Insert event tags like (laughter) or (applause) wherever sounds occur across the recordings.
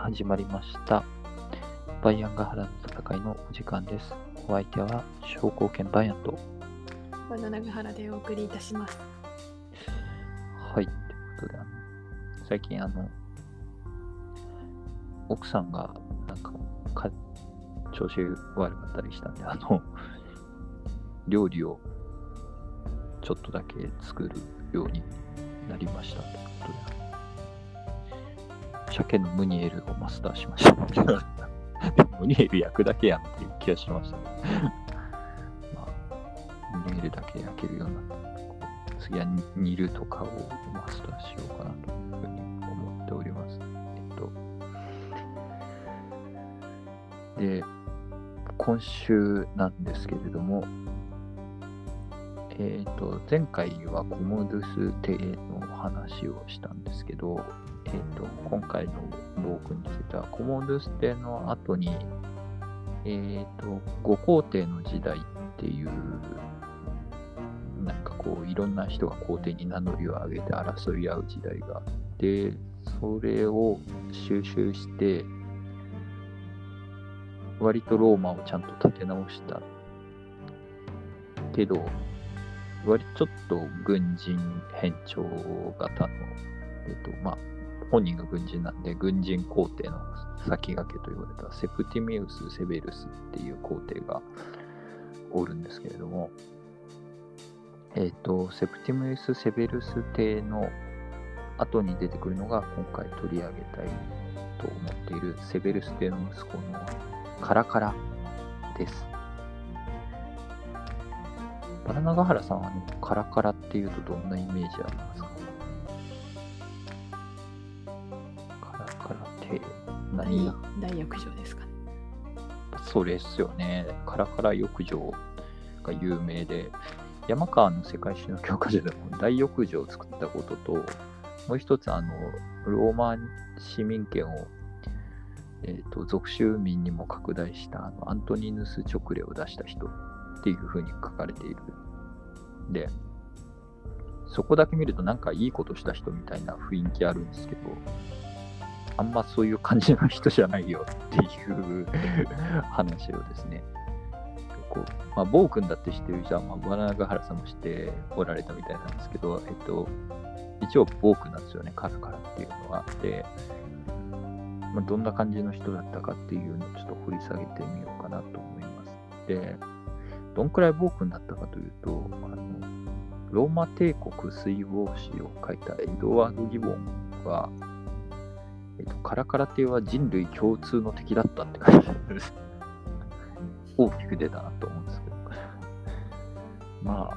始まりました。バイアンガハラの戦いのお時間です。お相手は、商工研バイアンと。バナナガハラでお送りいたします。はい。ということで、あの最近、あの、奥さんが、なんか、か調子悪かったりしたんで、あの、料理をちょっとだけ作るようになりましたということで、鮭のムニエルをマスターしました。(laughs) ムニエル焼くだけやんっていう気がしました。まあ、ムニエルだけ焼けるようになった次は煮煮るとかをマスターしようかなというふうに思っております。えっと、で、今週なんですけれども、えっ、と、前回はコモドゥス邸の話をしたんですけど、えっ、と、今回の暴君については、コモンドゥス邸の後に、えっ、と、五皇帝の時代っていう、なんかこう、いろんな人が皇帝に名乗りを上げて争い合う時代があって、それを収集して、割とローマをちゃんと立て直した。けど、割ちょっと軍人変調型の、えっ、と、まあ、本人が軍人なんで、軍人皇帝の先駆けと言われたセプティミウス・セベルスっていう皇帝がおるんですけれども、えっ、と、セプティミウス・セベルス帝の後に出てくるのが今回取り上げたいと思っているセベルス帝の息子のカラカラです。バナナガハラさんは、ね、カラカラっていうとどんなイメージありますか？カラカラって何が大大浴場ですかね。そうですよね。カラカラ浴場が有名で、山川の世界史の教科書でも大浴場を作ったことと、もう一つ、あの、ローマ市民権を、えー、と属州民にも拡大したあのアントニヌス直令を出した人っていうふうに書かれている。で、そこだけ見るとなんかいいことした人みたいな雰囲気あるんですけど、あんまそういう感じの人じゃないよっていう話をですね、こうまあ、暴君だって知ってるじゃん、まあ、バナナガハラさんも知っておられたみたいなんですけど、えっと、一応暴君なんですよね、カラカラっていうのは。で、まあ、どんな感じの人だったかっていうのをちょっと掘り下げてみようかなと思います。で、どんくらい暴君だったかというと、あのローマ帝国水防史を書いたエドワード・ギボンは、えっと、カラカラ帝は人類共通の敵だったって書いてあるんです。大きく出たなと思うんですけど。まあ、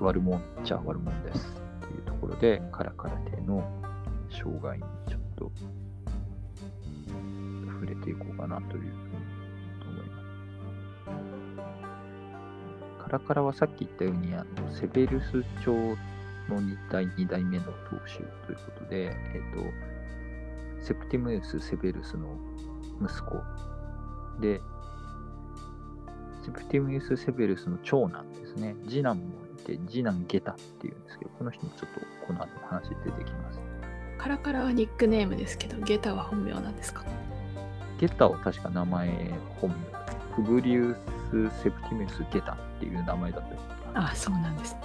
悪もんっちゃ悪もんですっていうところで、カラカラ帝の生涯にちょっと触れていこうかなというふうに思います。カラカラはさっき言ったように、あのセベルス朝の2代 ,2 代目の当主ということで、えっ、と、セプティムウス・セベルスの息子で、セプティムウス・セベルスの長男ですね。次男もいて、次男ゲタっていうんですけど、この人もちょっとこの後の話出てきます。カラカラはニックネームですけど、ゲタは本名なんですか？ゲタは確か名前本名。プブリウス・セプティムウス・ゲタっていう名前だったよあそうなんですね。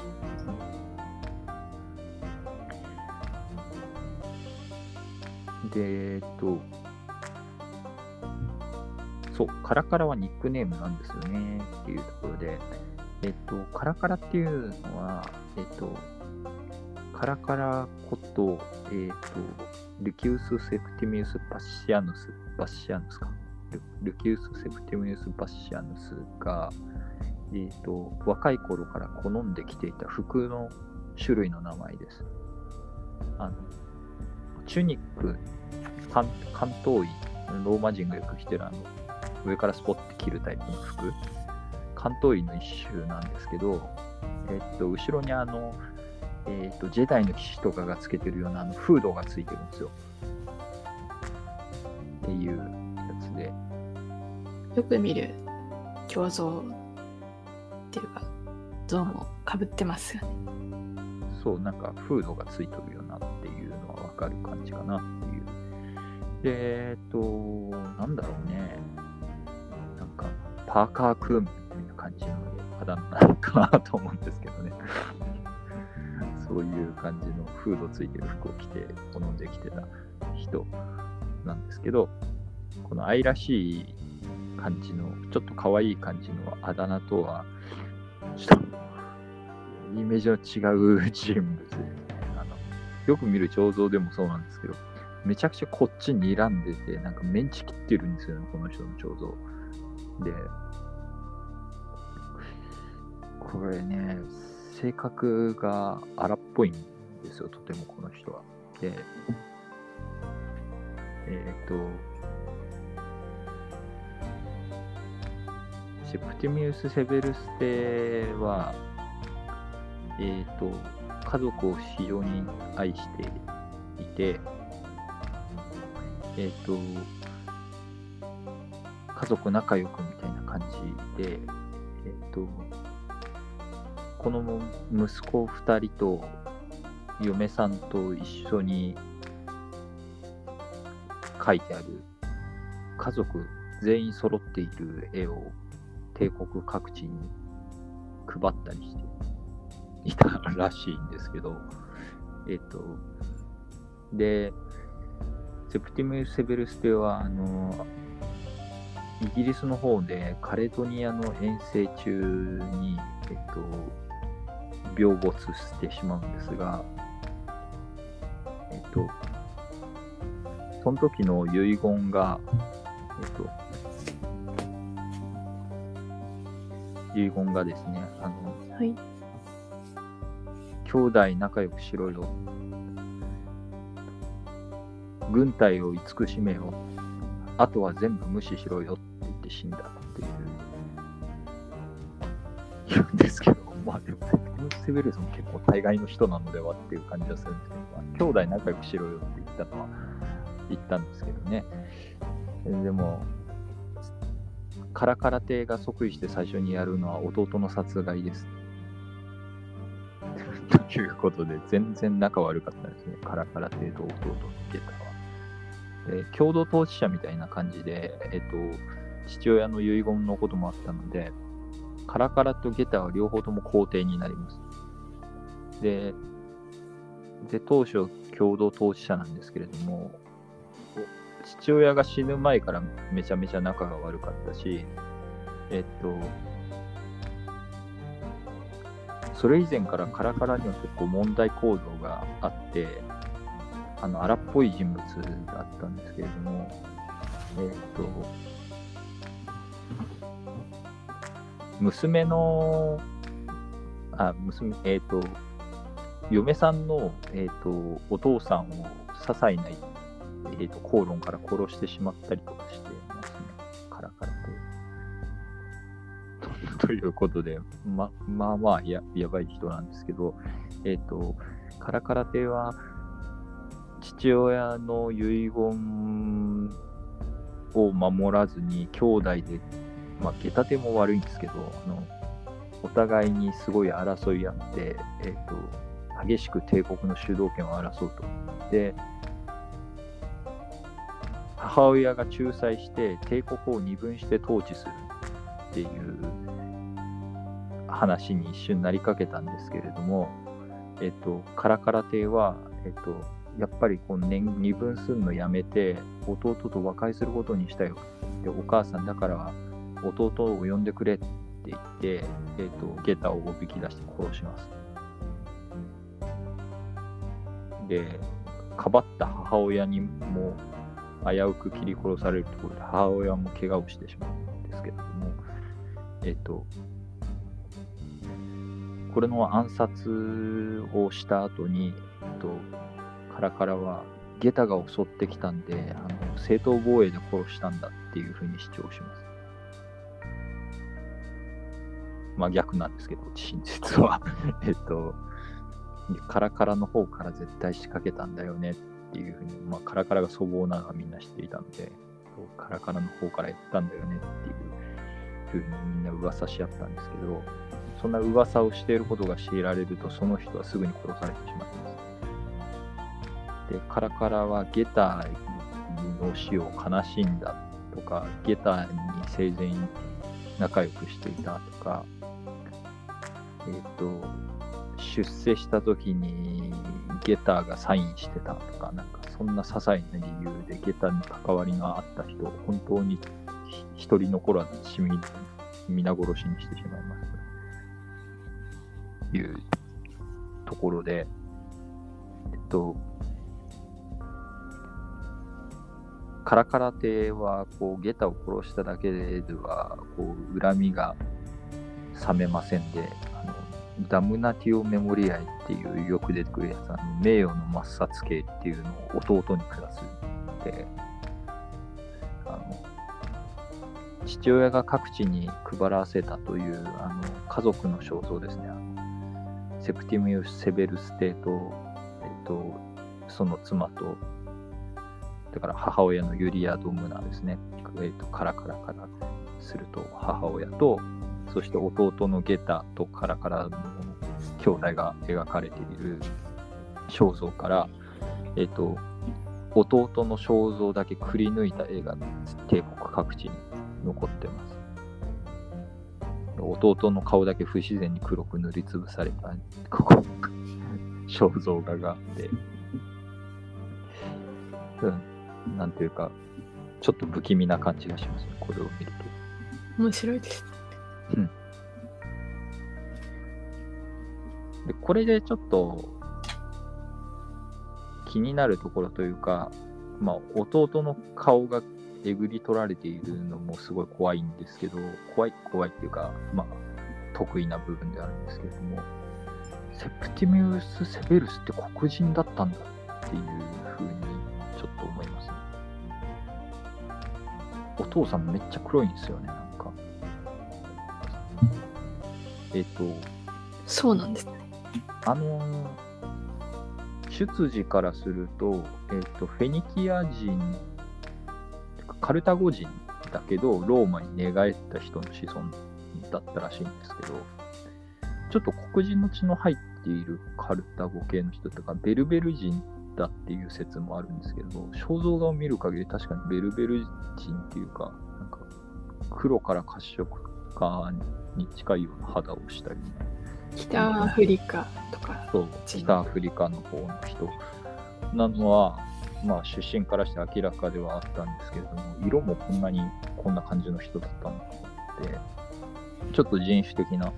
で、えっと、そう、カラカラはニックネームなんですよねっていうところで、えっと、カラカラっていうのは、えっと、カラカラこと、えっと、ルキウス・セプティミウス・バッシアヌス、バッシアヌスか。ルルキウス・セプティミウス・バッシアヌスが、えっと、若い頃から好んで着ていた服の種類の名前です。あの、チュニック、関関東医、ローマ人がよく着てるあの、上からスポッて着るタイプの服、関東医の一種なんですけど、えっと、後ろにあの、えっと、ジェダイの騎士とかがつけてるようなあのフードがついてるんですよ。っていうやつで、よく見る胸像っていうか、像もかぶってますよね。そう、なんかフードがついてるよなっていうのはわかる感じかなえっと、なんだろうね。なんか、パーカー君みたいな感じのあだ名なのかなと思うんですけどね。(laughs) そういう感じのフードついてる服を着て好んできてた人なんですけど、この愛らしい感じの、ちょっと可愛い感じのあだ名とは、ちょっとイメージの違う人物ですね。あのよく見る彫像でもそうなんですけど、めちゃくちゃこっちに睨んでて、なんかメンチ切ってるんですよね、この人の彫像。で、これね、性格が荒っぽいんですよ、とてもこの人は。で、えっ、と、セプティミウス・セベルステは、えっ、と、家族を非常に愛していて、えっ、と、家族仲良くみたいな感じで、えっ、と、この息子2人と嫁さんと一緒に描いてある家族全員揃っている絵を帝国各地に配ったりしていたらしいんですけど、えっ、と、で、セプティム・セベルステは、あの、イギリスの方でカレドニアの遠征中に、えっと、病没してしまうんですが、えっと、その時の遺言が、えっと、遺言がですね、あの、はい。兄弟仲良くしろよ。軍隊を慈しめよ。あとは全部無視しろよって言って死んだっていう言うんですけど、まあでも、セベルスも結構大概の人なのではっていう感じはするんですけど、まあ、兄弟仲良くしろよって言ったのは言ったんですけどね。でも、カラカラ亭が即位して最初にやるのは弟の殺害です。(laughs) ということで、全然仲悪かったですね。カラカラ亭と弟のゲタは。で共同投資者みたいな感じで、えっと、父親の遺言のこともあったので、カラカラとゲタは両方とも皇帝になります。で、で当初共同投資者なんですけれども、父親が死ぬ前からめちゃめちゃ仲が悪かったし、えっと、それ以前からカラカラには結構問題行動があって、あの荒っぽい人物だったんですけれども、えっと、娘の、あ、娘、えっと、嫁さんの、えっと、お父さんを些細な、えっと、口論から殺してしまったりとかしてますね。カラカラと。(laughs) ということで、ま、まあまあや、やばい人なんですけど、えっ、と、カラカラ亭は、父親の遺言を守らずに、兄弟で、まあ、下手手も悪いんですけど、あの、お互いにすごい争い合って、えっ、と、激しく帝国の主導権を争うと。で、母親が仲裁して帝国を二分して統治するっていう話に一瞬なりかけたんですけれども、えっと、カラカラ亭は、えっと、やっぱりこう年二分するのやめて、弟と和解することにしたよ。で、お母さんだから弟を呼んでくれって言って、えっと、ゲタをおびき出して殺します。で、かばった母親にも危うく切り殺されるところで母親も怪我をしてしまうんですけれども、えっと、これの暗殺をした後に、えっと、カラカラはゲタが襲ってきたんで、あの正当防衛で殺したんだっていうふうに主張します。まあ逆なんですけど、真実は。(laughs) えっと、カラカラの方から絶対仕掛けたんだよねっていうふうに、まあカラカラが粗暴なのはみんな知っていたので、カラカラの方から言ったんだよねっていうふうにみんな噂し合ったんですけど、そんな噂をしていることが知られると、その人はすぐに殺されてしまいます。で、カラカラはゲタの死を悲しんだとか、ゲタに生前仲良くしていたとか、えっ、と、出世した時にゲタがサインしてたとか、なんかそんな些細な理由でゲタに関わりのあった人を本当に一人残らず死み皆殺しにしてしまいます。というところで、えっと、カラカラ亭はこうゲタを殺しただけではこう恨みが冷めませんで、あのダムナティオメモリアイっていうよく出てくるやつ、あの名誉の抹殺刑っていうのを弟に下すで、あの父親が各地に配らせたというあの家族の肖像ですね。セプティミウス・セベルス帝と、えっと、その妻と、だから母親のユリア・ドムナですね。えっと、カラカラからすると母親と、そして弟のゲタとカラカラの兄弟が描かれている肖像から、えっと、弟の肖像だけくり抜いた絵が帝国各地に残ってます。弟の顔だけ不自然に黒く塗りつぶされた、ここ、肖像画があって、うん、なんていうか、ちょっと不気味な感じがしますね、これを見ると。面白いです。で、これでちょっと気になるところというか、まあ、弟の顔がえぐり取られているのもすごい怖いんですけど、怖い、怖いっていうか、まあ、得意な部分であるんですけれども、セプティミウス・セベルスって黒人だったんだっていうお父さんめっちゃ黒いんですよね、なんか。えっ、と、そうなんですね。あのー出自からすると、えっ、と、フェニキア人、カルタゴ人だけど、ローマに寝返った人の子孫だったらしいんですけど、ちょっと黒人の血の入っているカルタゴ系の人とか、ベルベル人だっていう説もあるんですけど、肖像画を見る限り確かにベルベル人っていうか、なんか黒から褐色化に近いような肌をしたりね、北アフリカとか。そう北アフリカの方の人なのは、まあ、出身からして明らかではあったんですけれども、色もこんなにこんな感じの人だったのかって、ちょっと人種的な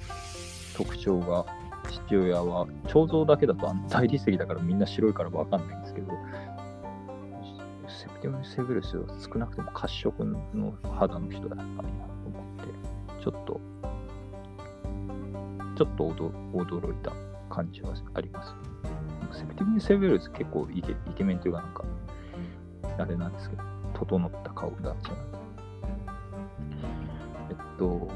特徴が、父親は、彫像だけだとあの大理石だからみんな白いからわかんないんですけど、セプティム・セベルスは少なくとも褐色の肌の人だったんやと思って、ちょっと、ちょっと驚驚いた感じはあります。セプティム・セベルス結構イケイケメンというかなんか、あれなんですけど、整った顔立ちな。えっと、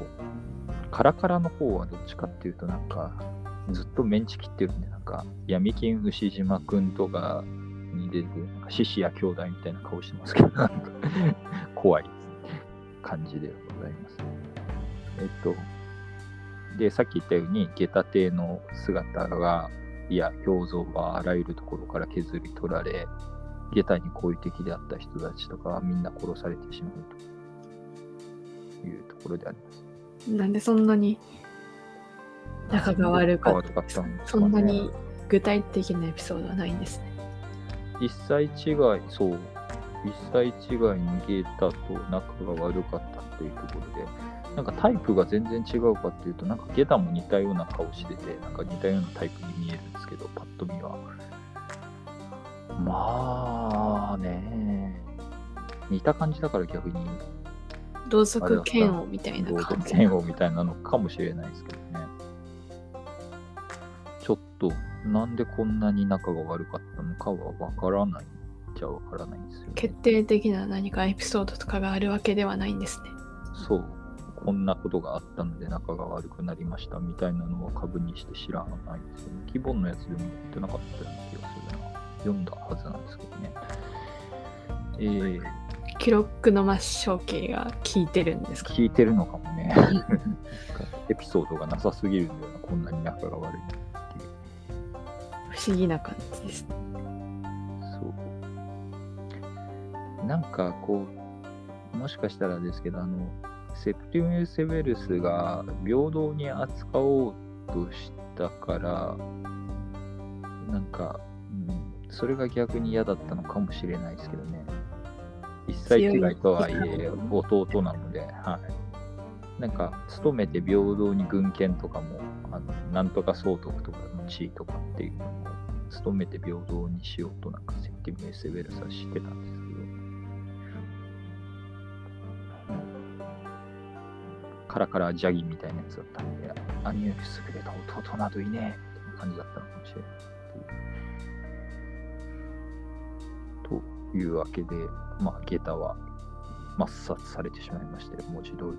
カラカラの方はどっちかっていうとなんか、ずっとメンチ切ってるんで、なんか、闇金牛島くんとかに出てくる、なんか獅子や兄弟みたいな顔してますけど、なんか、怖い感じでございます。えっと、で、さっき言ったように、下駄亭の姿が、いや、表像はあらゆるところから削り取られ、下駄に好意的であった人たちとかはみんな殺されてしまうというところであります。なんでそんなに仲が悪かった悪かったんですかそねんなに具体的なエピソードはないんですね。一歳違い、そう、一歳違いにゲータと仲が悪かったっていうところで、なんかタイプが全然違うかっていうと、なんかゲタも似たような顔してて、なんか似たようなタイプに見えるんですけど、パッと見は。まあね、似た感じだから逆に、同族嫌悪みたいな同感じ。嫌悪みたいなのかもしれないですけどと、なんでこんなに仲が悪かったのかはわからないじゃわからないんですよ、ね。決定的な何かエピソードとかがあるわけではないんですね。そう、こんなことがあったので仲が悪くなりましたみたいなのは株にして知らないんですよね。希望のやつでも言ってなかったような気がするな。読んだはずなんですけどね。えー、記録の末梢形が効いてるんですか？聞いてるのかもね。(laughs) エピソードがなさすぎるんだよな、こんなに仲が悪い。不思議な感じです。そう。なんかこう、もしかしたらですけど、あの、セプティム・セベルスが平等に扱おうとしたから、なんか、うん、それが逆に嫌だったのかもしれないですけどね。一切違いとはいえ、弟なので、はい。なんか、努めて平等に軍権とかも、あのなんとか総督とか地位とかっていうのを、努めて平等にしようと、なんかセプティム・エセベルスはしてたんですけど、カラカラジャギみたいなやつだったんで、兄より優れた弟などいねえみたいな感じだったのかもしれない。というわけで、まあ、ゲタは抹殺されてしまいまして、文字通りというこ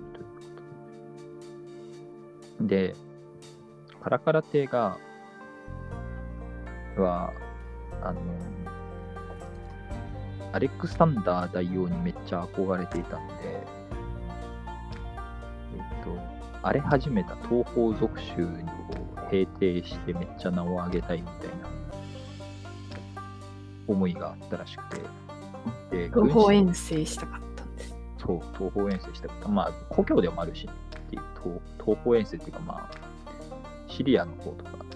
とで。で、カラカラ亭が、は、あの、アレクサンダー大王にめっちゃ憧れていたんで、えっと、荒れ始めた東方属州を平定してめっちゃ名を上げたいみたいな思いがあったらしくて、で、東方遠征したかったんです。そう、東方遠征したかった。まあ、故郷でもあるし、っていう東、東方遠征っていうか、まあ、シリアの方とか行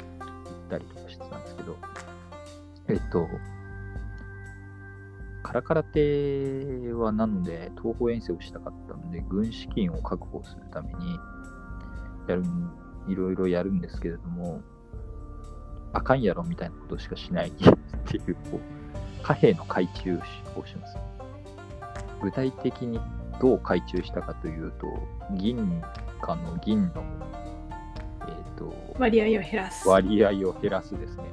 ったりとかしてたんですけど、えっと、カラカラ亭はなので、東方遠征をしたかったので、軍資金を確保するために、やる、いろいろやるんですけれども、あかんやろみたいなことしかしない (laughs) っていう、こう、貨幣の改鋳をします。具体的にどう改鋳したかというと、銀貨の銀の、と、割合を減らす。割合を減らすですね。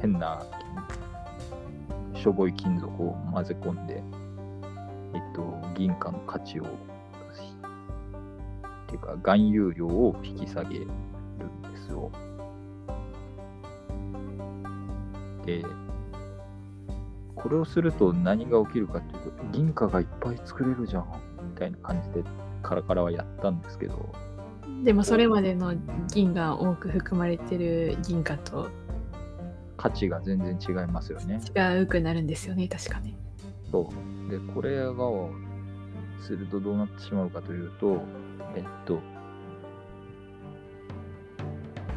変な、しょぼい金属を混ぜ込んで、えっと、銀貨の価値を、っていうか、含有量を引き下げるんですよ。で、これをすると何が起きるかっていうと、銀貨がいっぱい作れるじゃん、みたいな感じで、カラカラはやったんですけど、でもそれまでの銀が多く含まれてる銀貨と価値が全然違いますよね。違うくなるんですよね、確かに。そう。で、これが、するとどうなってしまうかというと、えっと、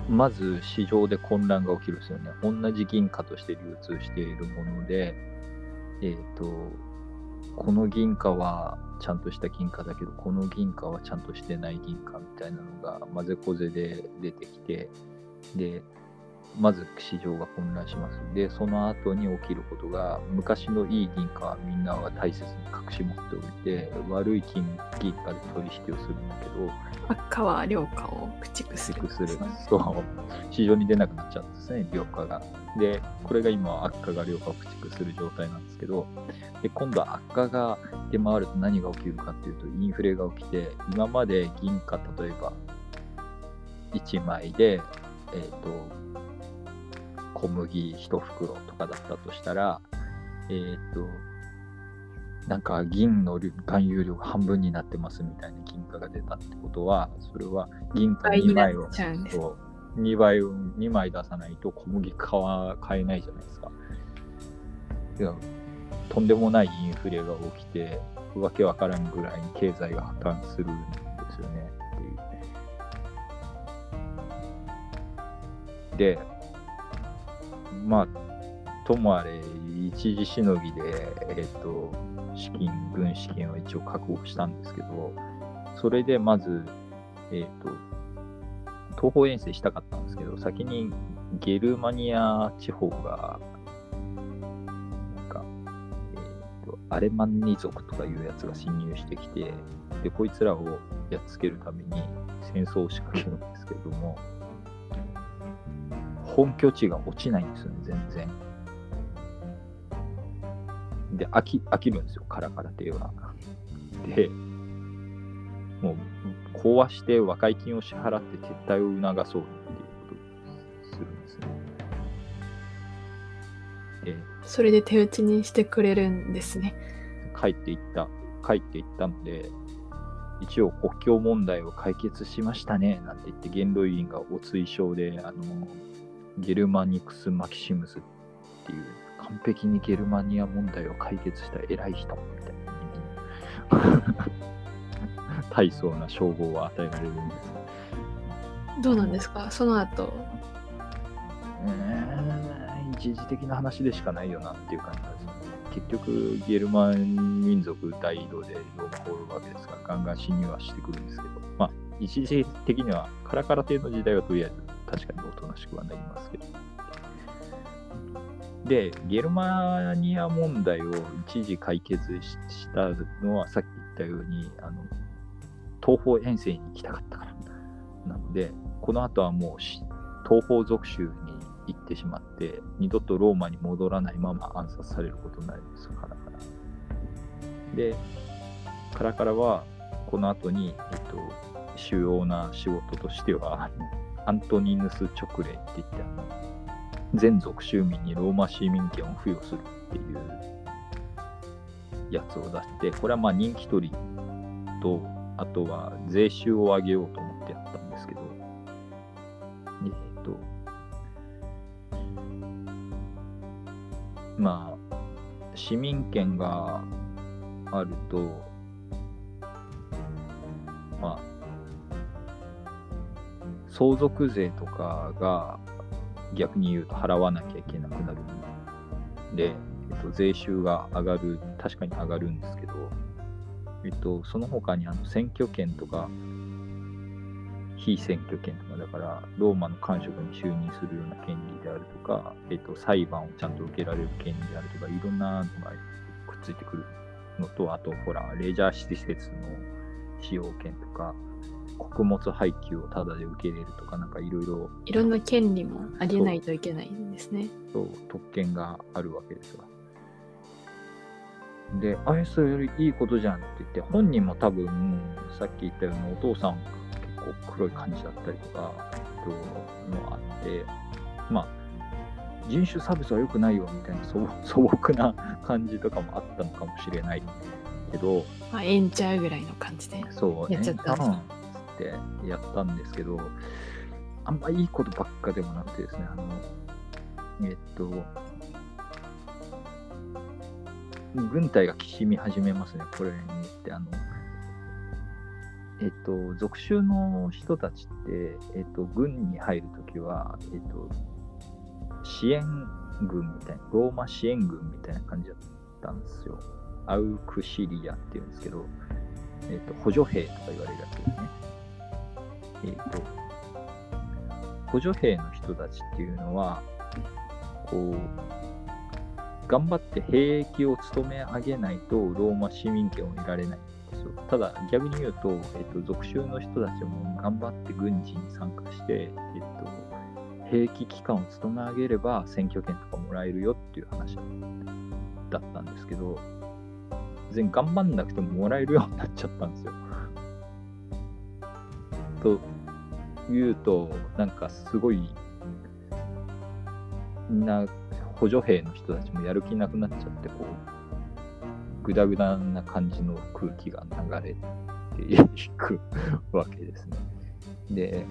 まず市場で混乱が起きるんですよね。同じ銀貨として流通しているもので、えっと、この銀貨はちゃんとした銀貨だけど、この銀貨はちゃんとしてない銀貨みたいなのが混ぜこぜで出てきて、で、まず市場が混乱します。で、その後に起きることが、昔のいい銀貨はみんなは大切に隠し持っておいて、悪い金銀貨で取引をするんだけど、悪化は良化を駆逐する。する。そう、市場に出なくなっちゃうんですね、良化が。で、これが今は悪化が良化を駆逐する状態なんですけど、で今度は悪化が出回ると何が起きるかっていうと、インフレが起きて、今まで銀貨、例えば1枚で、えっ、と、小麦1袋とかだったとしたら、えっ、と、なんか銀の含有量が半分になってますみたいな金貨が出たってことは、それは銀貨2倍にな枚をっちゃうんです。そう2倍を2枚出さないと小麦買わ買えないじゃないですか。いやとんでもないインフレが起きて、わけわからんぐらいに経済が破綻するんですよねっていう。で、まあ、ともあれ、一時しのぎで、えっ、と、資金、軍資金を一応確保したんですけど、それでまず、えっ、と、東方遠征したかったんですけど、先にゲルマニア地方が、なんか、えっ、と、アレマンニ族とかいうやつが侵入してきて、で、こいつらをやっつけるために戦争を仕掛けるんですけれども、本拠地が落ちないんですよね、全然。で、飽き、飽きるんですよ、カラカラ亭は。で、もう、壊して和解金を支払って撤退を促そうっていうことをするんですね。で、それで手打ちにしてくれるんですね。帰っていった、帰っていったので、一応国境問題を解決しましたね、なんて言って、元老院がお追奨で、あの、ゲルマニクス・マキシムスっていう完璧にゲルマニア問題を解決した偉い人みたいな大層な称号を与えられるんです。どうなんですか？その後。うん一時的な話でしかないよなっていう感じですね。結局、ゲルマン民族大移動でローマ滅ぶわけですか？ら、ガンガン侵入はしてくるんですけど、まあ、一時的には、カラカラ帝の時代はとりあえず確かにおとなしくはなりますけど。で、ゲルマニア問題を一時解決したのは、さっき言ったように、あの東方遠征に行きたかったから。なので、この後はもう東方属州に行ってしまって、二度とローマに戻らないまま暗殺されることになります、カラカラ。で、カラカラは、この後に、えっと、主要な仕事としては、アントニヌス勅令って言って、あの全属州民にローマ市民権を付与するっていうやつを出して、これはまあ人気取りと、あとは税収を上げようと思ってやったんですけど、えっと、まあ、市民権があると、相続税とかが逆に言うと払わなきゃいけなくなるんで、えっと、税収が上がる、確かに上がるんですけど、えっと、その他にあの選挙権とか、非選挙権とか、だから、ローマの官職に就任するような権利であるとか、えっと、裁判をちゃんと受けられる権利であるとか、いろんなのがくっついてくるのと、あと、ほら、レジャー施設の使用権とか、穀物配給をタダで受け入れるとか、なんかいろいろいろんな権利もありえないといけないんですね。と特権があるわけですわ。で、あれ、それよりいいことじゃんって言って、本人も多分、さっき言ったようにお父さんが結構黒い感じだったりとか、とのあって、まあ、人種差別は良くないよみたいな素素朴な感じとかもあったのかもしれないけど、まあ、ええんちゃうぐらいの感じで。そう、やっちゃったんですえーってやったんですけど、あんまいいことばっかでもなくてですね、あの、えっと、軍隊がきしみ始めますね、これにって。あの、えっと、属州の人たちって、えっと、軍に入るときは、えっと、支援軍みたいな、ローマ支援軍みたいな感じだったんですよ。アウクシリアっていうんですけど、えっと、補助兵とか言われるやつですね。えっと、補助兵の人たちっていうのは、こう、頑張って兵役を務め上げないとローマ市民権を得られないんですよ。ただ、逆に言うと、えっと、属州の人たちも頑張って軍事に参加して、えっと、兵役期間を務め上げれば選挙権とかもらえるよっていう話だったんですけど、全然頑張んなくてももらえるようになっちゃったんですよ。と言うと、なんかすごい、みんな補助兵の人たちもやる気なくなっちゃって、こう、ぐだぐだな感じの空気が流れていくわけですね。で、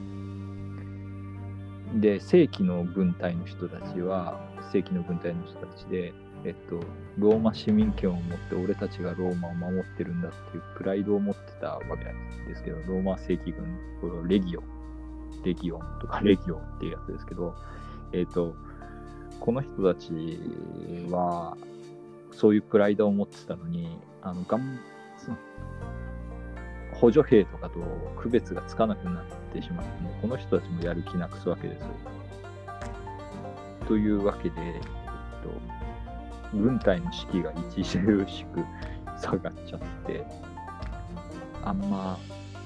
で、正規の軍隊の人たちは、正規の軍隊の人たちで、えっと、ローマ市民権を持って俺たちがローマを守ってるんだっていうプライドを持ってたわけなんですけど、ローマ正規軍、このレギオ、レギオンとかレギオンっていうやつですけど、えっと、この人たちは、そういうプライドを持ってたのに、あの、がん、補助兵とかと区別がつかなくなってしまって、もうこの人たちもやる気なくすわけです。というわけで、えっと、軍隊の士気が著しく下がっちゃって、あんま、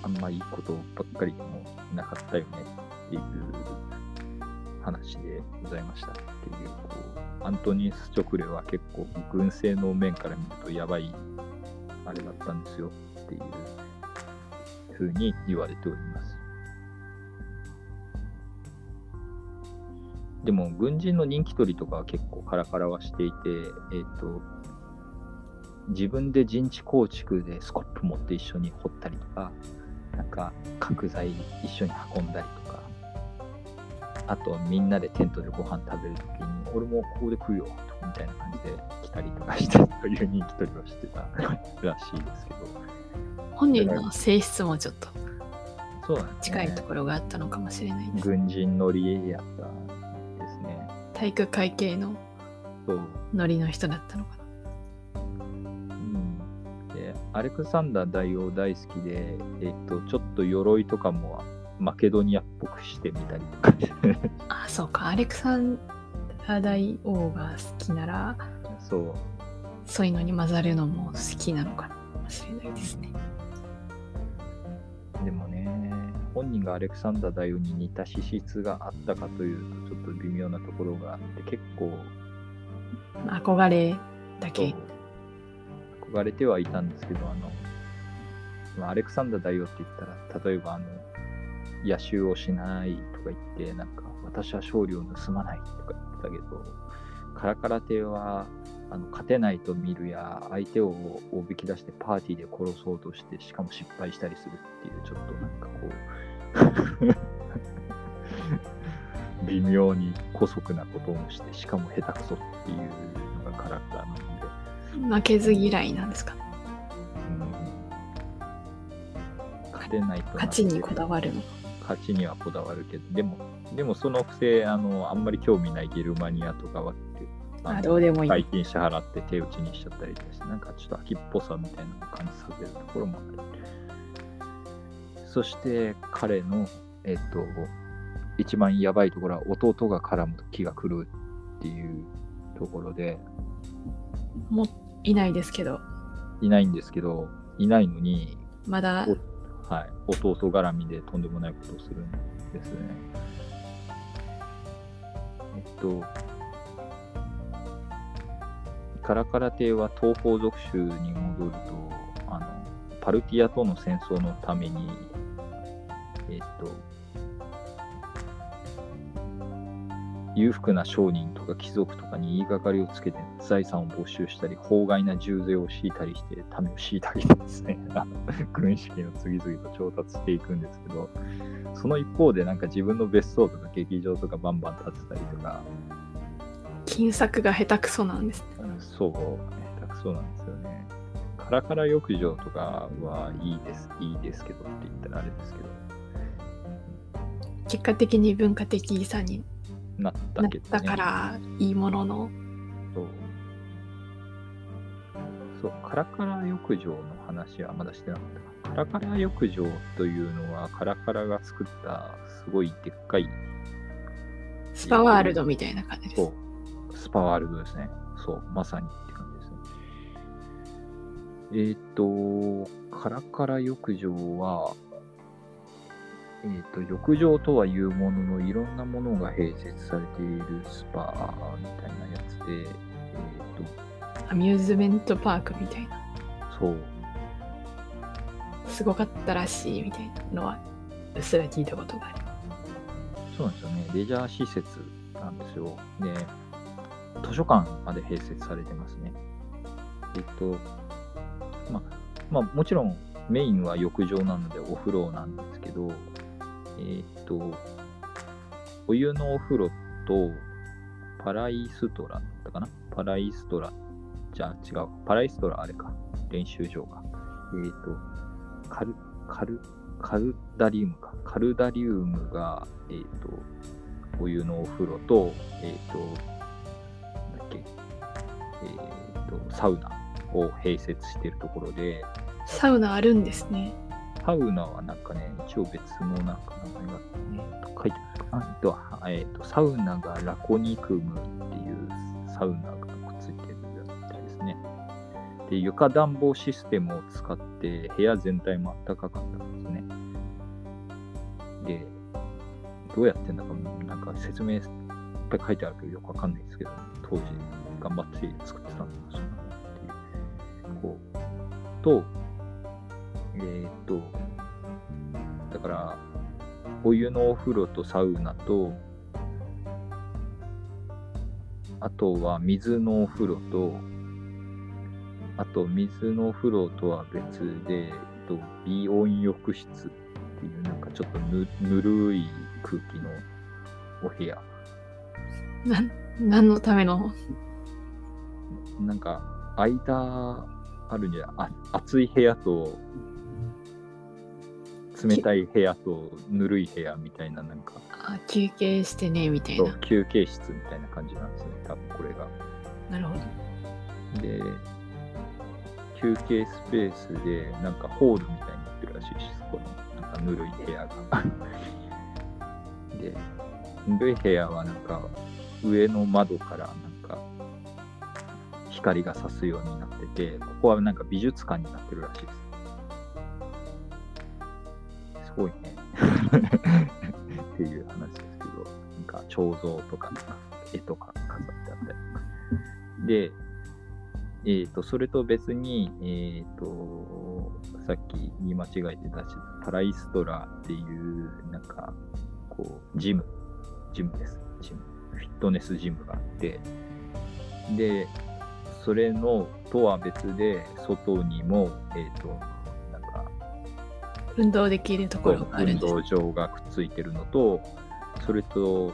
あんまいいことばっかりもなかったよねっていう話でございましたっていう、こう、アントニース・チョクレは結構軍政の面から見るとやばいあれだったんですよっていうふうに言われております。でも、軍人の人気取りとかは結構カラカラはしていて、えっ、と、自分で陣地構築でスコップ持って一緒に掘ったりとか、なんか角材一緒に運んだりとか、あとみんなでテントでご飯食べるときに、俺もここで食うよ、みたいな感じで来たりとかして、そういう人気取りをしてた (laughs) らしいですけど、本人の性質もちょっとそうね。近いところがあったのかもしれないです。軍人乗りやったんですね。体育会系のそう。ノリの人だったのかな。アレクサンダー大王大好きで、えっと、ちょっと鎧とかもマケドニアっぽくしてみたりとかあ、そうか。アレクサンダー大王が好きなら、そう。そういうのに混ざるのも好きなのかもしれないですね。でもね、本人がアレクサンダー大王に似た資質があったかというと、ちょっと微妙なところがあって、結構、まあ憧れだけ。憧れてはいたんですけど、あの、まあアレクサンダー大王って言ったら、例えば、あの、野襲をしないとか言って、なんか、私は勝利を盗まないとか言ってたけど、カラカラ亭は、あの勝てないと見るや、相手をおびき出してパーティーで殺そうとして、しかも失敗したりするっていう、ちょっとなんかこう、(laughs) 微妙に姑息なこともして、しかも下手くそっていうのがカラクターなの、負けず嫌いなんですか？うん勝てないと勝ちにこだわるの。勝ちにはこだわるけど、でも、でもそのくせ、あの、あんまり興味ないゲルマニアとかはって、あどうでもいい。大金支払って手打ちにしちゃったりして、なんかちょっと秋っぽさみたいなのを感じさせるところもある。そして彼の、えっと、一番やばいところは弟が絡む時が来るっていうところで、もういないですけど、いないんですけど、いないのに、まだ。はい、弟絡みでとんでもないことをするんですね。えっと、カラカラ帝は東方属州に戻ると、あの、パルティアとの戦争のために、えっと、裕福な商人とか貴族とかに言いがかりをつけて財産を没収したり、法外な重税を敷いたりして、民を敷いたりですね、(laughs) 軍資金を次々と調達していくんですけど、その一方でなんか自分の別荘とか劇場とかバンバン建てたりとか、金策が下手くそなんですね。そう、下手くそなんですよね。カラカラ浴場とかはいいです、いいですけどって言ったらあれですけど、結果的に文化的遺産になったけどね。たからいいものの、そう。そう、カラカラ浴場の話はまだしてなかったか。カラカラ浴場というのは、カラカラが作ったすごいでっかい、スパワールドみたいな感じです。そう、スパワールドですね。そう、まさにって感じですね。えーっ、と、カラカラ浴場は、えーっ、と、浴場とはいうものの、いろんなものが併設されているスパみたいなやつで、えーっ、と、アミューズメントパークみたいな。そう、すごかったらしいみたいなのは、うっすら聞いたことがあります。そうなんですよね。レジャー施設なんですよ。で、図書館まで併設されてますね。えっと、まあ、まあ、もちろんメインは浴場なのでお風呂なんですけど、えっと、お湯のお風呂とパライストラだったかな？パライストラ、じゃあ違う。パライストラあれか。練習場か。えっと、カル、カル、カルダリウムか。カルダリウムが、えっ、と、お湯のお風呂と、えっ、と、だっけ、えっ、と、サウナを併設しているところで、サウナあるんですね。サウナはなんかね、一応別のなんか名前があってね、と書いてあるかな。えっと、はえっと、サウナがラコニクムっていうサウナがくっついてるみたいですね。で、床暖房システムを使って部屋全体も暖かかったんですね。で、どうやってんだか、なんか説明いっぱい書いてあるけどよくわかんないですけど、当時頑張って作ってたんだそうなっていう。こう、と、えーっと、だから、お湯のお風呂とサウナと、あとは水のお風呂と、あと水のお風呂とは別で、えっと、美温浴室っていうなんかちょっとぬぬるい空気のお部屋。なん何のための？なんか、間あるんじゃあ暑い部屋と、冷たい部屋と、ぬるい部屋みたいな、なんか、あ休憩してねみたいな。休憩室みたいな感じなんですね、多分これが。なるほど。で、休憩スペースで、なんかホールみたいになってるらしいし、そこの、なんかぬるい部屋が。で、ぬるい部屋はなんか、上の窓からなんか、光が差すようになってて、ここはなんか美術館になってるらしいです。すごいね。っていう話ですけど、なんか彫像とか、絵とか飾ってあったりとか。で、えー、とそれと別に、えー、とさっき言い間違えてたしパライストラっていうなんかこうジムジムですジムフィットネスジムがあってでそれのとは別で外にもえっ、と運動できるところがあるん運です。動場がくっついてるのとそれと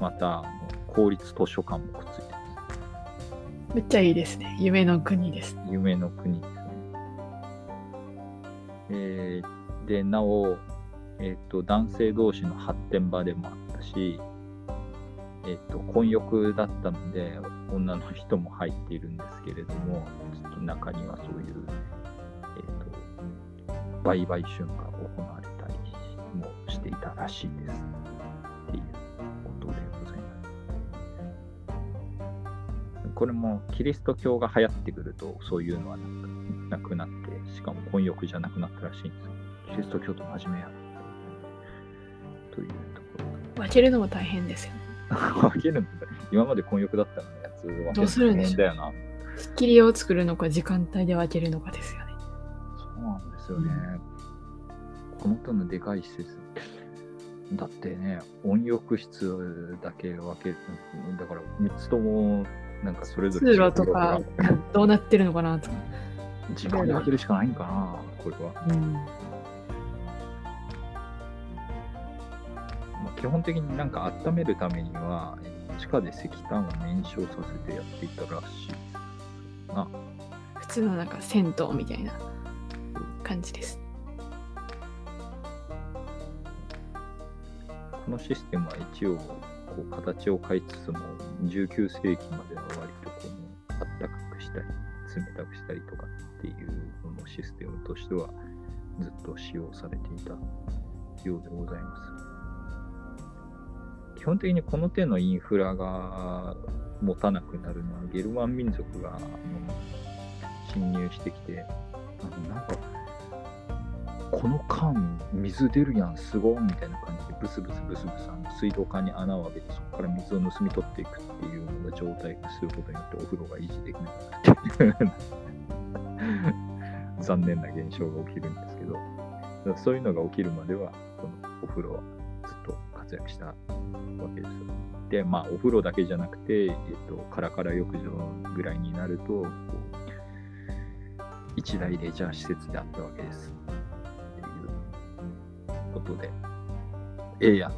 また公立図書館もくっついてますめっちゃいいですね。夢の国です。夢の国ですね。えーで、なお、えっ、と、男性同士の発展場でもあったし、えっ、と、混浴だったので、女の人も入っているんですけれども、ちょっと中にはそういう、えっ、と、売買春が行われたりもしていたらしいです。っていうことでございます。これもキリスト教が流行ってくるとそういうのはなくなってしかも混浴じゃなくなったらしいんですよキリスト教徒真面目やなというとこ分けるのも大変ですよね。ろ分けるんだ今まで混浴だったのやつ分けるどうするんでしょうだよな仕切りを作るのか時間帯で分けるのかですよね。そうなんですよね、この手のでかい施設だってね温浴室だけ分けるだから3つともなんかそれぞれ通路とかどうなってるのかなとか。時間で分けるしかないんかなこれはうん。まあ、基本的になんか温めるためには、え地下で石炭を燃焼させてやっていたらしいな。普通のなんか銭湯みたいな感じです。このシステムは一応こう形を変えつつも19世紀までは割とこのあったかくしたり冷たくしたりとかっていうののシステムとしてはずっと使用されていたようでございます。基本的にこの手のインフラが持たなくなるのはゲルマン民族が侵入してきてあのなんかこの缶水出るやんすごいみたいな感じでブスブスブスブスあの水道管に穴を開けてそこから水を盗み取っていくっていうのが状態化することによってお風呂が維持できなくなって残念な現象が起きるんですけどそういうのが起きるまではこのお風呂はずっと活躍したわけですよでまあお風呂だけじゃなくて、えっと、カラカラ浴場ぐらいになると一大レジャー施設であったわけですことで、ええやんっ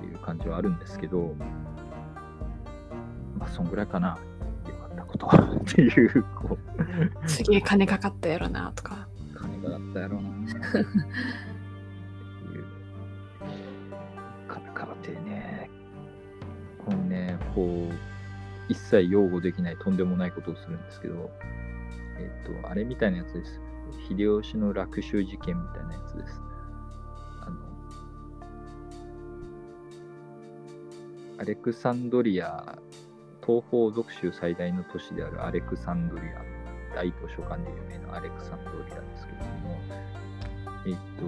ていう感じはあるんですけど、まあ、そんぐらいかな、よかったことはっていう、こう、すげえ金かかったやろなとか。金があったやろうなっていう。金かかってね、このね、こう、一切擁護できないとんでもないことをするんですけど、えっと、あれみたいなやつです。秀吉の落州事件みたいなやつです。アレクサンドリア、東方属州最大の都市であるアレクサンドリア、大図書館で有名なアレクサンドリアですけれども、えっと、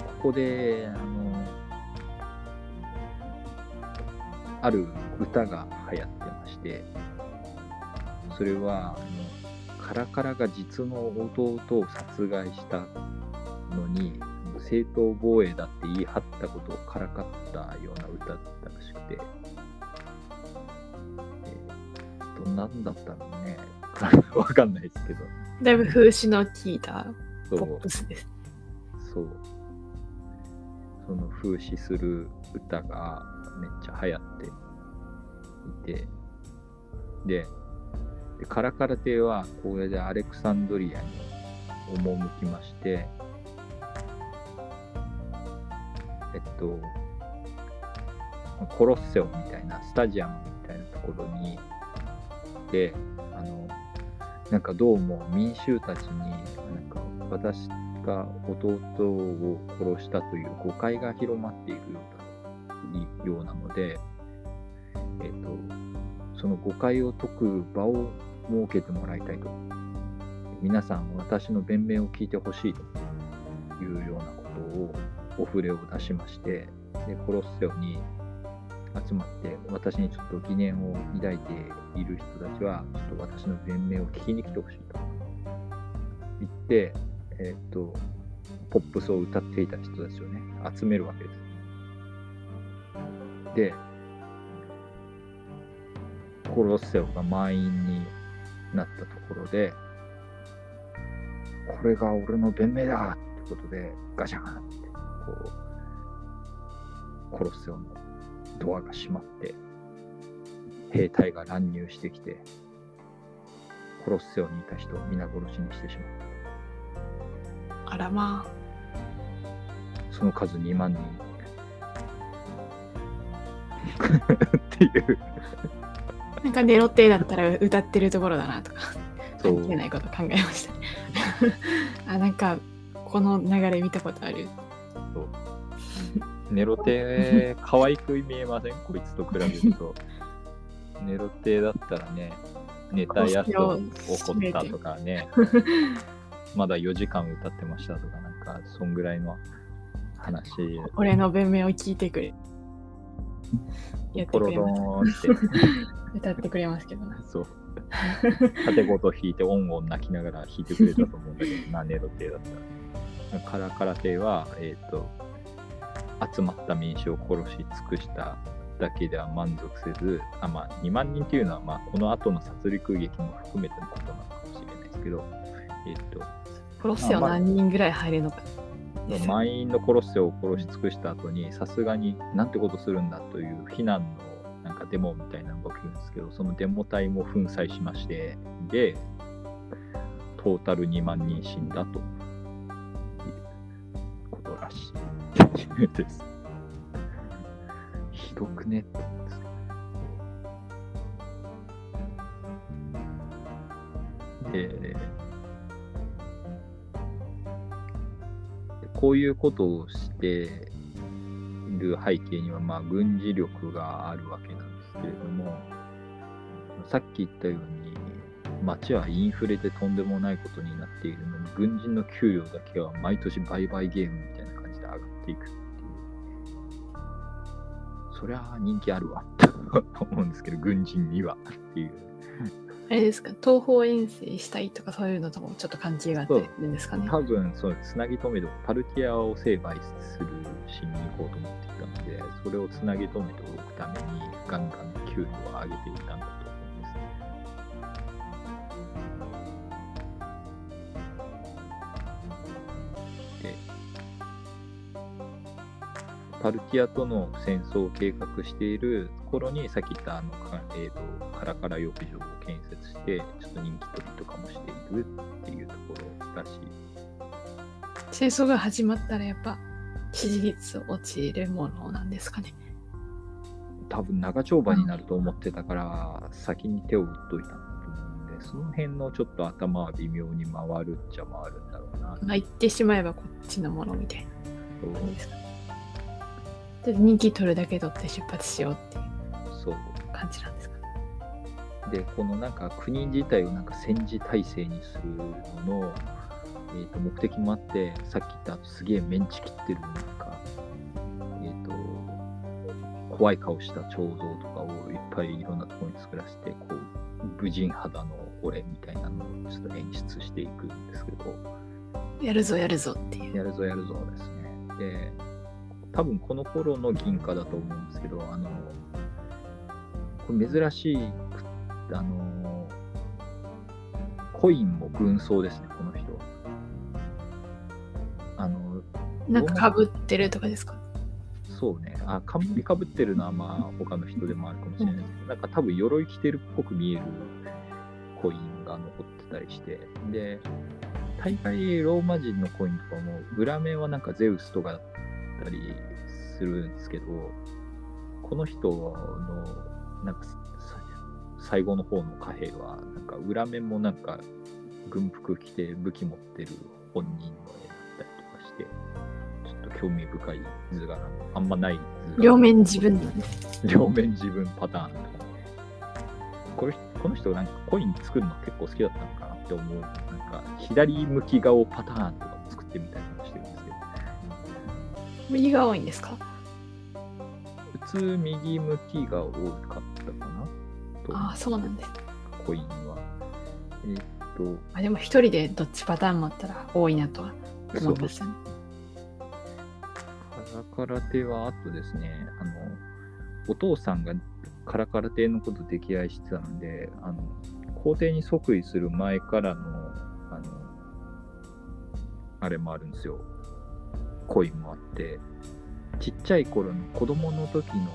ここで、あの、ある歌が流行ってまして、それは、あの、カラカラが実の弟を殺害したのに、正当防衛だって言い張ったことをからかったような歌だったらしくて、えー、と、なんだったのね、(laughs) わかんないですけど、だいぶ風刺の効いたポップ、スです。そう。その風刺する歌がめっちゃ流行って、て、で、でカラカラ帝はこれでアレクサンドリアに赴きまして、えっと、コロッセオみたいなスタジアムみたいなところにで、あの、なんかどうも民衆たちに、なんか私が弟を殺したという誤解が広まっているようだようなので、えっ、と、その誤解を解く場を設けてもらいたいと。皆さん、私の弁明を聞いてほしいというようなことをお触れを出しまして、でコロッセオに集まって、私にちょっと疑念を抱いている人たちは、ちょっと私の弁明を聞きに来てほしいと言って、えっ、と、ポップスを歌っていた人たちをね、集めるわけです。で、コロッセオが満員になったところで、これが俺の弁明だってことで、ガシャン、こう、コロッセオのドアが閉まって、兵隊が乱入してきて、コロッセオにいた人を皆殺しにしてしまった。あらまその数2万人。っていう、あ。なんかネロテだったら歌ってるところだなとか、関係ないこと考えました。(laughs) あ、なんか、この流れ見たことある。(laughs) ネロテ、可愛く見えません？こいつと比べると。(laughs) ネロテだったらね、ネタやっと怒ったとかね、(laughs) まだ4時間歌ってましたとか、なんか、そんぐらいの話、俺の弁明を聞いてくれ。やってくれます。って、歌ってくれますけどな。そう。縦ごと弾いて、オンオン泣きながら弾いてくれたと思うんだけど、な、ネロテだったら。カラカラテは、えっ、と、集まった民衆を殺し尽くしただけでは満足せず、あまあ、2万人っていうのは、まあ、この後の殺戮劇も含めてのことなのかもしれないですけど、えっ、と、コロッセオ何人ぐらい入るのか。ですよ満員のコロッセオを殺し尽くした後に、さすがになんてことするんだという非難のなんかデモみたいなのが起きるんですけど、そのデモ隊も粉砕しまして、で、トータル2万人死んだとことらしいです。ひどくねって思うんですけどで、こういうことをしている背景には、まあ、軍事力があるわけなんですけれども、さっき言ったように、街はインフレでとんでもないことになっているのに、軍人の給料だけは毎年売買ゲームみっていくっていう。そりゃあ人気あるわって (laughs) 思うんですけど、軍人にはっていう。あれですか、東方遠征したいとかそういうのともちょっと関係があってるんですかね？多分そうつなぎ止めてパルティアを成敗するしに行こうと思っていたのでそれをつなぎ止めておくためにガンガン給料を上げていたんだパルティアとの戦争を計画している頃にさっき言ったあのか、えー、とカラカラ浴場を建設してちょっと人気取りとかもしているっていうところらしい戦争が始まったらやっぱ支持率落ちるものなんですかね。多分長丁場になると思ってたから、先に手を打っといたと思うんで、その辺のちょっと頭は微妙に回るっちゃ回るんだろうな。まあ言ってしまえばこっちのものみたいなそうですかね。で人気取るだけ取って出発しようっていう感じなんですかね。で、このなんか国自体をなんか戦時体制にするのの、えー、と目的もあって、さっき言ったすげえメンチ切ってるなんか、えっ、と、怖い顔した彫像とかをいっぱいいろんなところに作らせて、こう、武人肌の俺みたいなのをちょっと演出していくんですけど、やるぞやるぞっていう。やるぞやるぞですね。で、多分この頃の銀貨だと思うんですけど、あの、これ珍しいく、あの、コインも軍装ですね、この人。あの、なんかかぶってるとかですか？そうね。あ、冠かぶってるのはまあ他の人でもあるかもしれないですけど、なんか多分鎧着てるっぽく見えるコインが残ってたりして、で、大概ローマ人のコインとかも裏面はなんかゼウスとかたりするんですけど、この人のなんかさ最後の方の貨幣は、なんか裏面もなんか軍服着て武器持ってる本人の絵だったりとかして、ちょっと興味深い図柄、あんまない図柄。両面自分なんです。両面自分パターンとかねこれこの人なんかコイン作るの結構好きだったのかなって思う。なんか左向き顔パターンとかも作ってみたりと右が多いんですか？普通右向きが多かったかなとああ、そうなんです。コインは。えーっと、あでも一人でどっちパターンもあったら多いなとは思いましたね。カラカラ亭はあとですね、あの、お父さんがカラカラ亭のこと溺愛してたので、あの、皇帝に即位する前からの、あの、あれもあるんですよ。コインもあって、ちっちゃい頃の子供の時の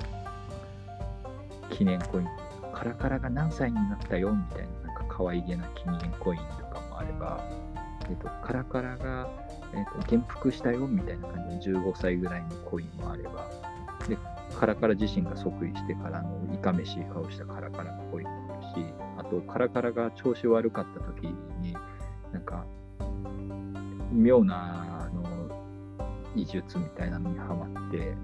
記念コイン、カラカラが何歳になったよみたいな、なんか可愛げな記念コインとかもあれば、えっと、カラカラがえー、と元服したよみたいな感じの15歳ぐらいのコインもあれば、で、カラカラ自身が即位してからのいかめしい顔したカラカラのコインもあるし、あと、カラカラが調子悪かった時に、なんか、妙な、あの、医術みたいなのにハマって、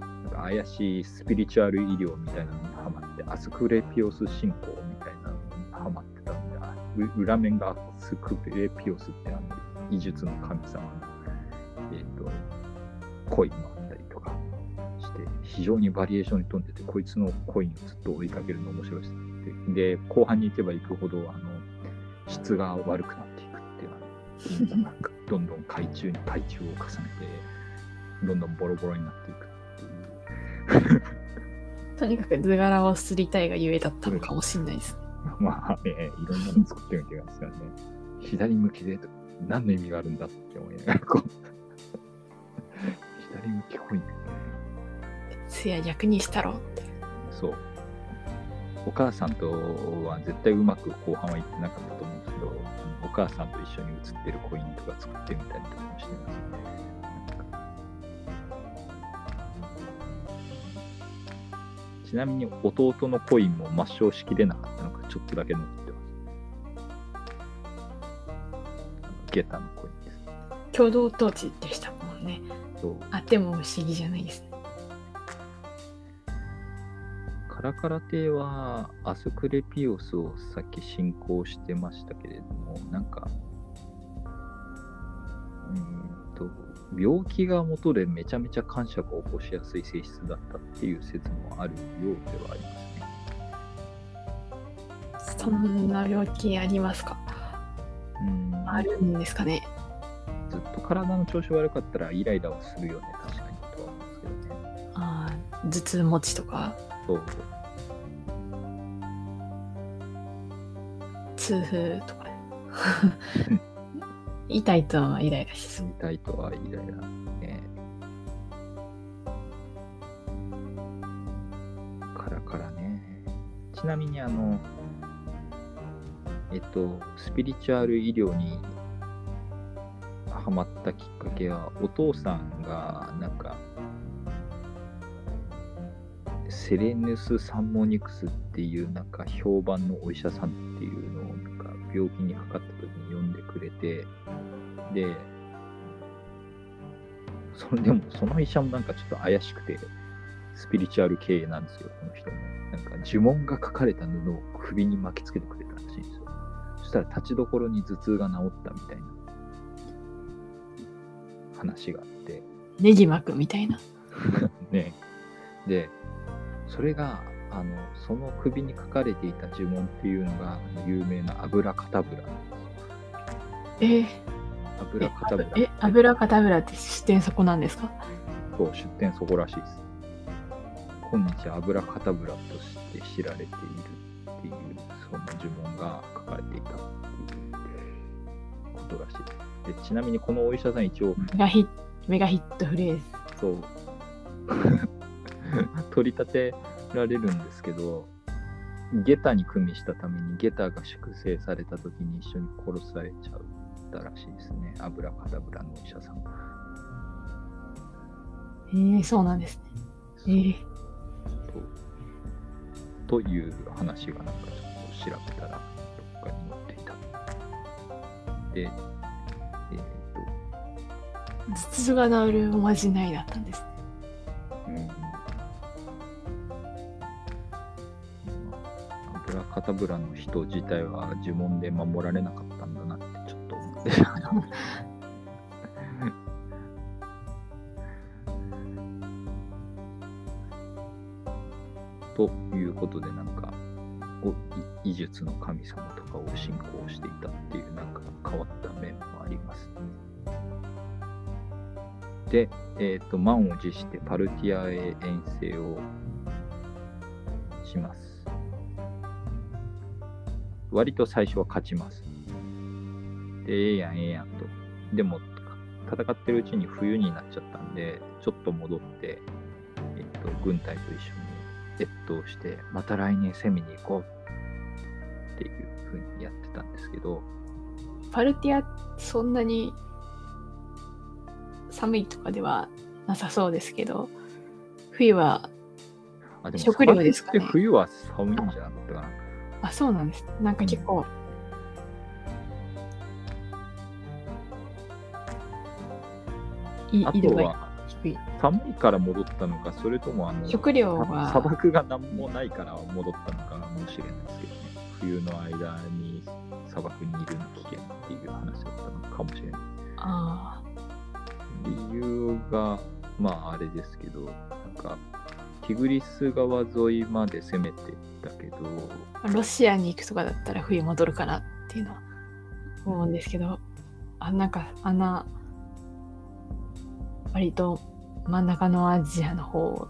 なんか怪しいスピリチュアル医療みたいなのにハマって、アスクレピオス信仰みたいなのにハマってたんで、裏面がアスクレピオスってあの、医術の神様の、えっ、と、コインもあったりとかして、非常にバリエーションに富んでて、こいつのコインをずっと追いかけるの面白いです。で、後半に行けば行くほど、あの、質が悪くなっていくっていう、あのなんかどんどん海中に海中を重ねて、どんどんボロボロになっていくっていう。(laughs) とにかく図柄をすりたいがゆえだったのかもしれないですね。(laughs) まあね、いろんなの作ってみてくださいね。左向きで何の意味があるんだって思いながら、こう。左向きコイン。せや逆にしたろって。そう。お母さんとは絶対うまく後半はいってなかったと思うお母さんと一緒に写ってるコインとか作ってみたりとかもしてますね。ちなみに弟のコインも抹消しきれなかったのがちょっとだけ残ってます。ゲタのコインです。共同統治でしたもんね。そうあっても不思議じゃないですね。カラカラ亭はアスクレピオスをさっき進行してましたけれども、なんか、うーんと、病気が元でめちゃめちゃ感触を起こしやすい性質だったっていう説もあるようではありますね。そんな病気ありますか？うん。あるんですかね？ずっと体の調子悪かったらイライラはするよね、確かにとは思うんですけどね。あー頭痛持ちとか？そう。痛風とか？(laughs) 痛いとはイライラしそう痛いとはイライラね。カラカラね。ちなみにあの、えっと、スピリチュアル医療にハマったきっかけは、お父さんがなんか、セレヌス・サンモニクスっていうなんか評判のお医者さんっていうのをなんか病気にかかったくれて、で、それでもその医者もなんかちょっと怪しくて、スピリチュアル系なんですよ、この人も。なんか呪文が書かれた布を首に巻きつけてくれたらしいんですよ。そしたら立ちどころに頭痛が治ったみたいな話があって、ネギ巻くみたいな (laughs) ね。で、それが、あの、その首に書かれていた呪文っていうのが、有名なアブラカタブラなんですよ。えーアブラカタブラ。え油かたぶらって視点そこなんですか？そう、出店そこらしいです。今日アブラカタブラとして知られているっていう、その呪文が書かれていたっていうことらしいです。でちなみにこのお医者さん一応、メガヒットメガヒットフレーズそう、(laughs) 取り立てられるんですけど、ゲタに組みしたためにゲタが粛清された時に一緒に殺されちゃったらしいですね。アブラカダブラのお医者さん。ええそうなんですね。ええとという話がなんかちょっと調べたらどっかに載っていた。で、えっ、頭痛が治るおまじないだったんですうん。アブラカタブラの人自体は呪文で守られなかったんだなと思ってしまいましたということでなんか医術の神様とかを信仰していたっていうなんか変わった面もあります。で、えっ、と、満を持してパルティアへ遠征をします。割と最初は勝ちます。で、ええやん、ええやんと。でも、戦ってるうちに冬になっちゃったんで、ちょっと戻って、えっ、と、軍隊と一緒に越冬して、また来年攻めに行こうっていう風にやってたんですけど、パルティアそんなに寒いとかではなさそうですけど、冬は、食料ですかね冬は寒いんじゃなかったかな。あ、そうなんです。なんか結構、いあとは。寒いから戻ったのか、それともあの食料さは砂漠が何もないから戻ったのかもしれないですけどね。冬の間に砂漠にいるの危険っていう話だったのかもしれない。あ理由が、まああれですけど、なんか、ティグリス川沿いまで攻めてったけど、あ、ロシアに行くとかだったら冬戻るかなっていうのは思うんですけど、あ、なんかあんな、割と真ん中のアジアの方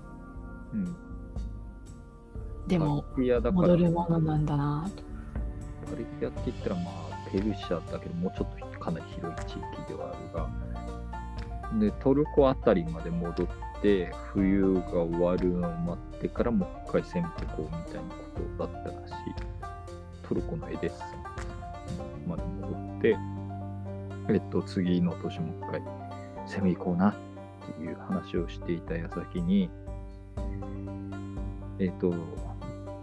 うん。でもパルティアだから戻るものなんだなと。パルティアって言ったら、まあ、ペルシャだけど、もうちょっとかなり広い地域ではあるが、で、トルコあたりまで戻って、冬が終わるのを待ってからもう一回攻めてこうみたいなことだったらしい。トルコのエデッサまで戻って、えっと、次の年もう一回攻め行こうなていう話をしていた矢先に、えっと、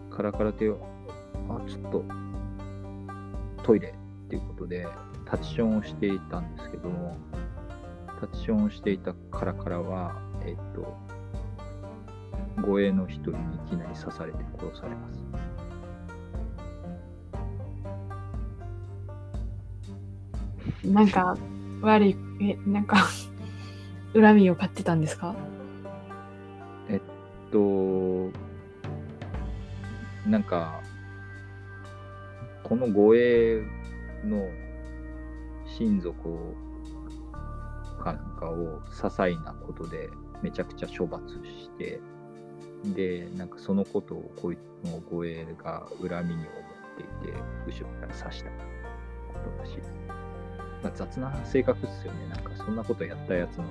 カラカラテを、あ、ちょっと、トイレっていうことで、タッチションをしていたんですけども、タッチションをしていたカラカラは、えっと、護衛の一人にいきなり刺されて殺されます。なんか悪い、え、なんか恨みを買ってたんですか？えっと、なんか、この護衛の親族をかなんかを些細なことでめちゃくちゃ処罰して、で、なんかそのことをこいつの護衛が恨みに思っていて、後ろから刺したことらし。まあ、雑な性格ですよね。なんかそんなことやったやつの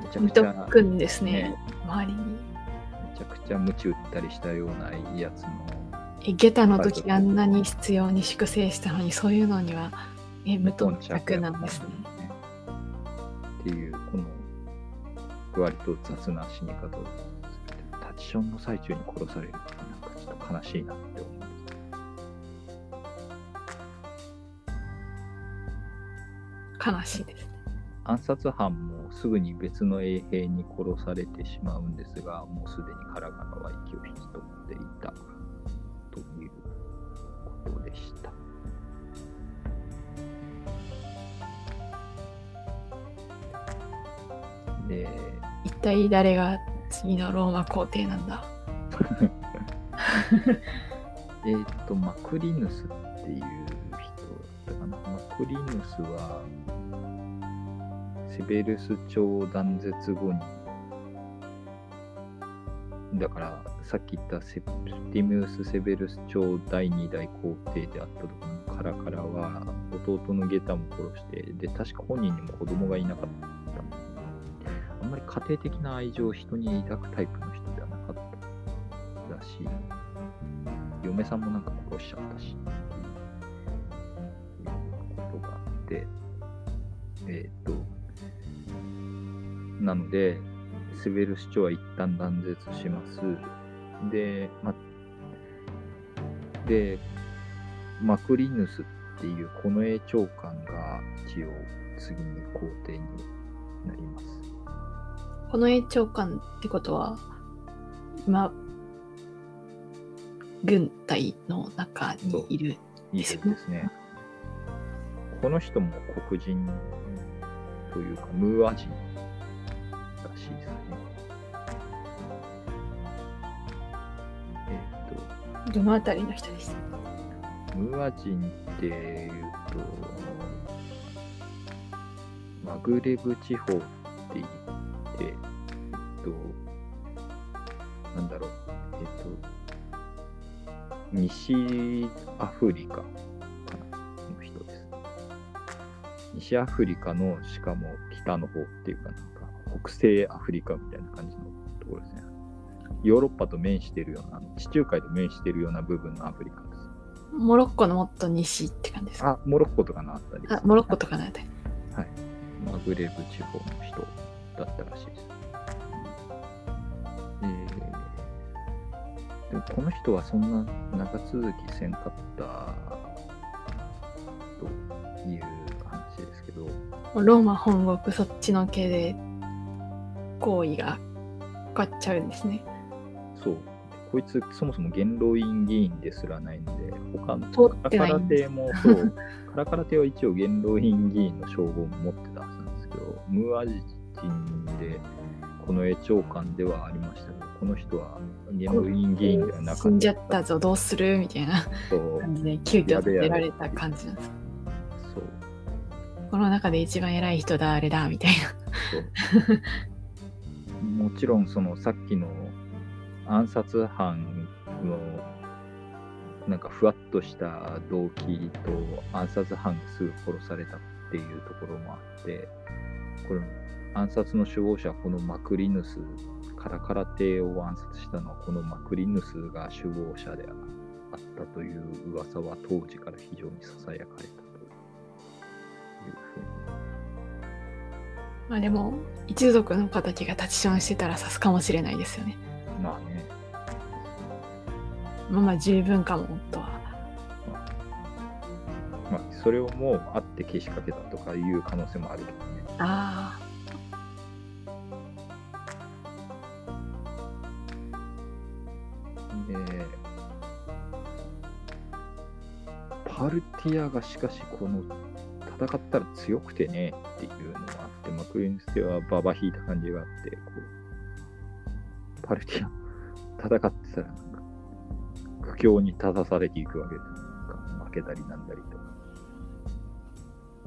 見くちゃとくんですねね周りに。めちゃくちゃ鞭打ったりしたようなやつのえ、ゲタの時あんなに必要に粛清したのに、そういうのには、え、無頓着なんですね。っていう、この割と雑な死に方を。タッチションの最中に殺されるってなんかちょっと悲しいなって思う。悲しいですね。暗殺犯もすぐに別の衛兵に殺されてしまうんですが、もうすでにカラカラは息を引き取っていたということでした。で、一体誰が次のローマ皇帝なんだ？(laughs) えっ、と、マクリヌスっていう人だったかな。マクリヌスは、セベルス朝断絶後に、だから、さっき言ったセプティミウス・セベルス朝第二代皇帝であったところのカラカラは、弟のゲタも殺して、で、確か本人にも子供がいなかった。あんまり家庭的な愛情を人に抱くタイプの人ではなかったらしい。嫁さんもなんか殺しちゃったし、っていうことがあって、なので、セベル市長は一旦断絶します。で、ま、で、マクリヌスっていう近衛長官が一応次に皇帝になります。この栄長官ってことは、今、軍隊の中にいる。いいですね。この人も黒人というか、ムーア人らしいですね。えっと、どのあたりの人ですと、ムーア人っていうと、マグレブ地方って言って、えっと、なんだろう、えっと、西アフリカかなの人です。西アフリカのしかも北の方っていうかなんか北西アフリカみたいな感じのところですね。ヨーロッパと面しているような、地中海と面しているような部分のアフリカです。モロッコのもっと西って感じですか？あ、モロッコとかのあったりですあ、モロッコとかのあたり。はい。マグレブ地方の人だったらしいです。えー、でもこの人はそんな長続きせんかったという話ですけど、ローマ本国そっちの系で行為が変わっちゃうんですね。そう。こいつ、そもそも元老院議員ですらないんで、他の通ってカラカラ亭もそう、(laughs) カラカラ亭は一応元老院議員の称号も持ってたはずなんですけど、ムーア人で、この絵長官ではありましたけど、この人は元老院議員ではなかった。死んじゃったぞ、どうするみたいな感じで急遽出られた感じなんです。そうこの中で一番偉い人だ、あれだ、みたいな。(laughs) もちろんそのさっきの暗殺犯のなんかふわっとした動機と暗殺犯がすぐ殺されたっていうところもあってこれ暗殺の首謀者このマクリヌスカラカラ邸を暗殺したのはこのマクリヌスが首謀者であったという噂は当時から非常にささやかれたというふうにまあでも、一族の敵が立ちションしてたら刺すかもしれないですよね。まあねまあまあ十分かも、とは。まあ、それをもうあってけしかけたとかいう可能性もあるけどね。あで、パルティアがしかしこの戦ったら強くてねっていうのがあって、まあ、クリンステはババ引いた感じがあって、こう、パルティア戦ってたらなんか苦境に立たされていくわけです。なんか負けたりなんだりとか。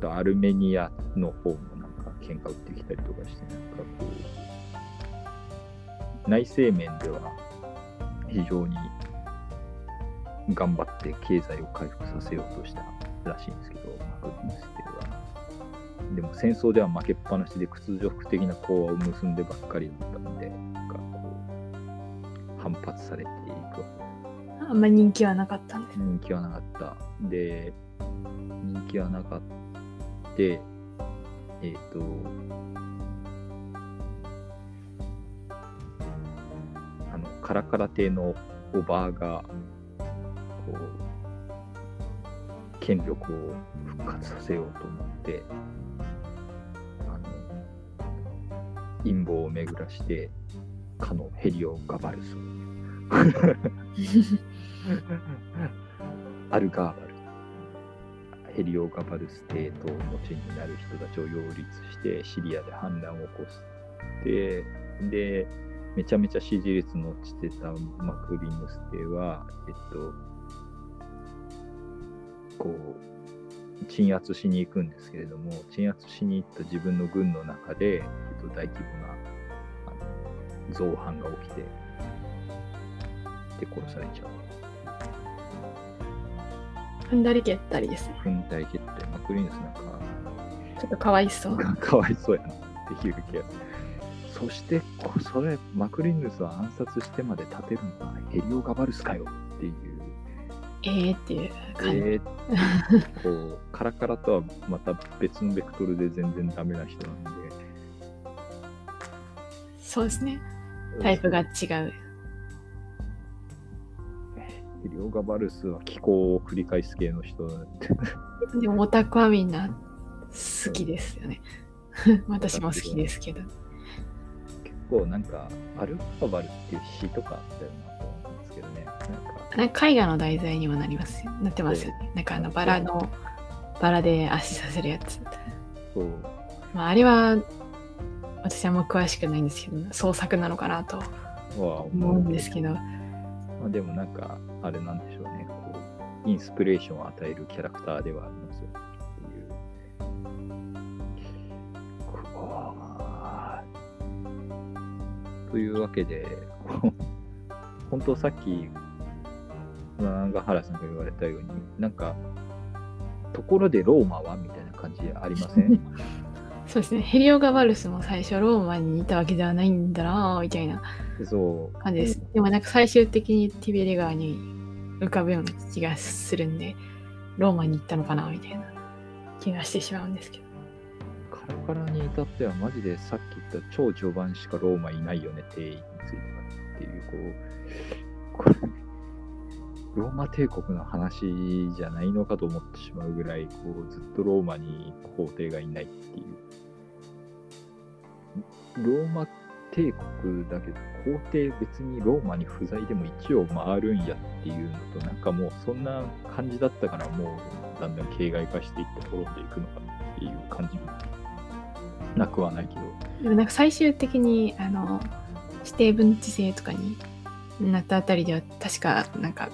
とアルメニアの方もなんか喧嘩売ってきたりとかして、なんかこう、内政面では非常に頑張って経済を回復させようとしたらしいんですけど、マクリンステは。でも戦争では負けっぱなしで屈辱的な講和を結んでばっかりだったんで、なんかこう、反発されていくわけあ。あんまり人気はなかったんです。人気はなかった。で、人気はなかった。えっ、と、あの、カラカラ亭のおばあが、こう、権力を復活させようと思って、陰謀を巡らして、かのヘリオガバルスをアルガーバル、ヘリオガバルス帝統の地になる人たちを擁立して、シリアで反乱を起こす。で、で、めちゃめちゃ支持率の落ちてたマクリヌス帝は、えっと、こう、鎮圧しに行くんですけれども、鎮圧しに行った自分の軍の中で、えっと、大規模な造反が起きて、で殺されちゃう。踏んだり蹴ったりですね。踏んだり蹴って、マクリヌスなんか、ちょっとかわいそう。(laughs) かわいそうやなっていう気がそしてこそれマクリンヌスを暗殺してまで立てるのはヘリオガバルスかよっていうええっていう感じ。えー、こうカラカラとはまた別のベクトルで全然ダメな人なんでそうですね。タイプが違う。ヘリオガバルスは気候を繰り返す系の人なんででもオタクはみんな好きですよね。私も好きですけど。結構なんかアルファバルっていう詩とかあったよななんか絵画の題材にもなりますよ。なってますよね。なんかあのバラの、バラで足させるやつ。そうまあ、あれは、私はあんま詳しくないんですけど、創作なのかなとは思うんですけど、まあ、でもなんかあれなんでしょうね。こうインスピレーションを与えるキャラクターではありますよね。というわけで本当さっき長原さんが言われたようになんかところでローマはみたいな感じありません？(laughs) そうですね。ヘリオガバルスも最初ローマにいたわけではないんだなぁみたいなそう感じです。でもなんか最終的にティベレ川に浮かぶような気がするんで、ローマに行ったのかなみたいな気がしてしまうんですけど。カラカラに至ってはマジでさっき言った超序盤しかローマいないよね、帝位についてはっていう、こう、これ、ローマ帝国の話じゃないのかと思ってしまうぐらい、こう、ずっとローマに皇帝がいないっていう。ローマ帝国だけど、皇帝別にローマに不在でも一応回るんやっていうのと、なんかもうそんな感じだったから、もうだんだん形骸化していって滅んでいくのかっていう感じもなくはないけど。でもなんか最終的にあの指定分治制とかになったあたりでは確かなんか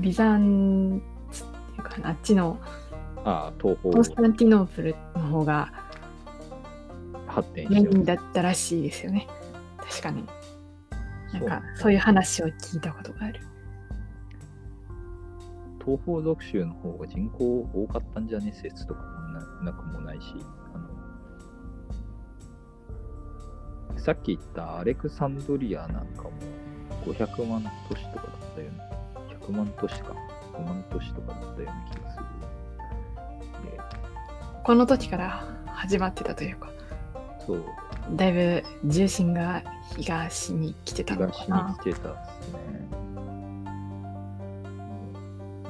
ビザンツっていうかあっちのああ、東方コンスタンティノープルの方が発展メインだったらしいですよね。確かに。なんかそう。いう話を聞いたことがある。東方属州の方が人口多かったんじゃね説とかもななくもないし、あのさっき言ったアレクサンドリアなんかも500万都市とかだったよね。100万都市か。5万都市とかだったような気がする。で、この時から始まってたというかそう、だいぶ重心が東に来てたの東かなに来てたっすね。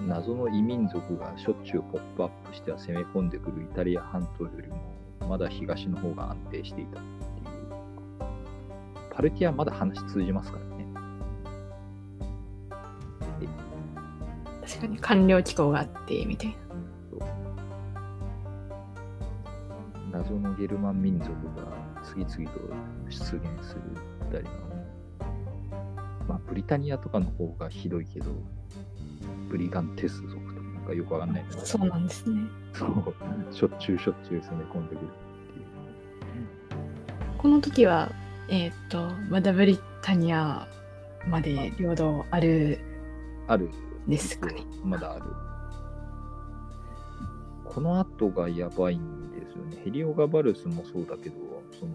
謎の異民族がしょっちゅうポップアップしては攻め込んでくるイタリア半島よりもまだ東の方が安定していたっていう。パルティアまだ話通じますから確かに。官僚機構があってみたいな。謎のゲルマン民族が次々と出現するたりの、まあ、ブリタニアとかの方がひどいけど、ブリガンテス族とかなんかよくわかんないそうなんですね。そう、しょっちゅうしょっちゅう攻め込んでくるっていう。この時はえっ、とまだブリタニアまで領土あるある。ですかね。まだある。この後がやばいんですよね。ヘリオガバルスもそうだけど、その、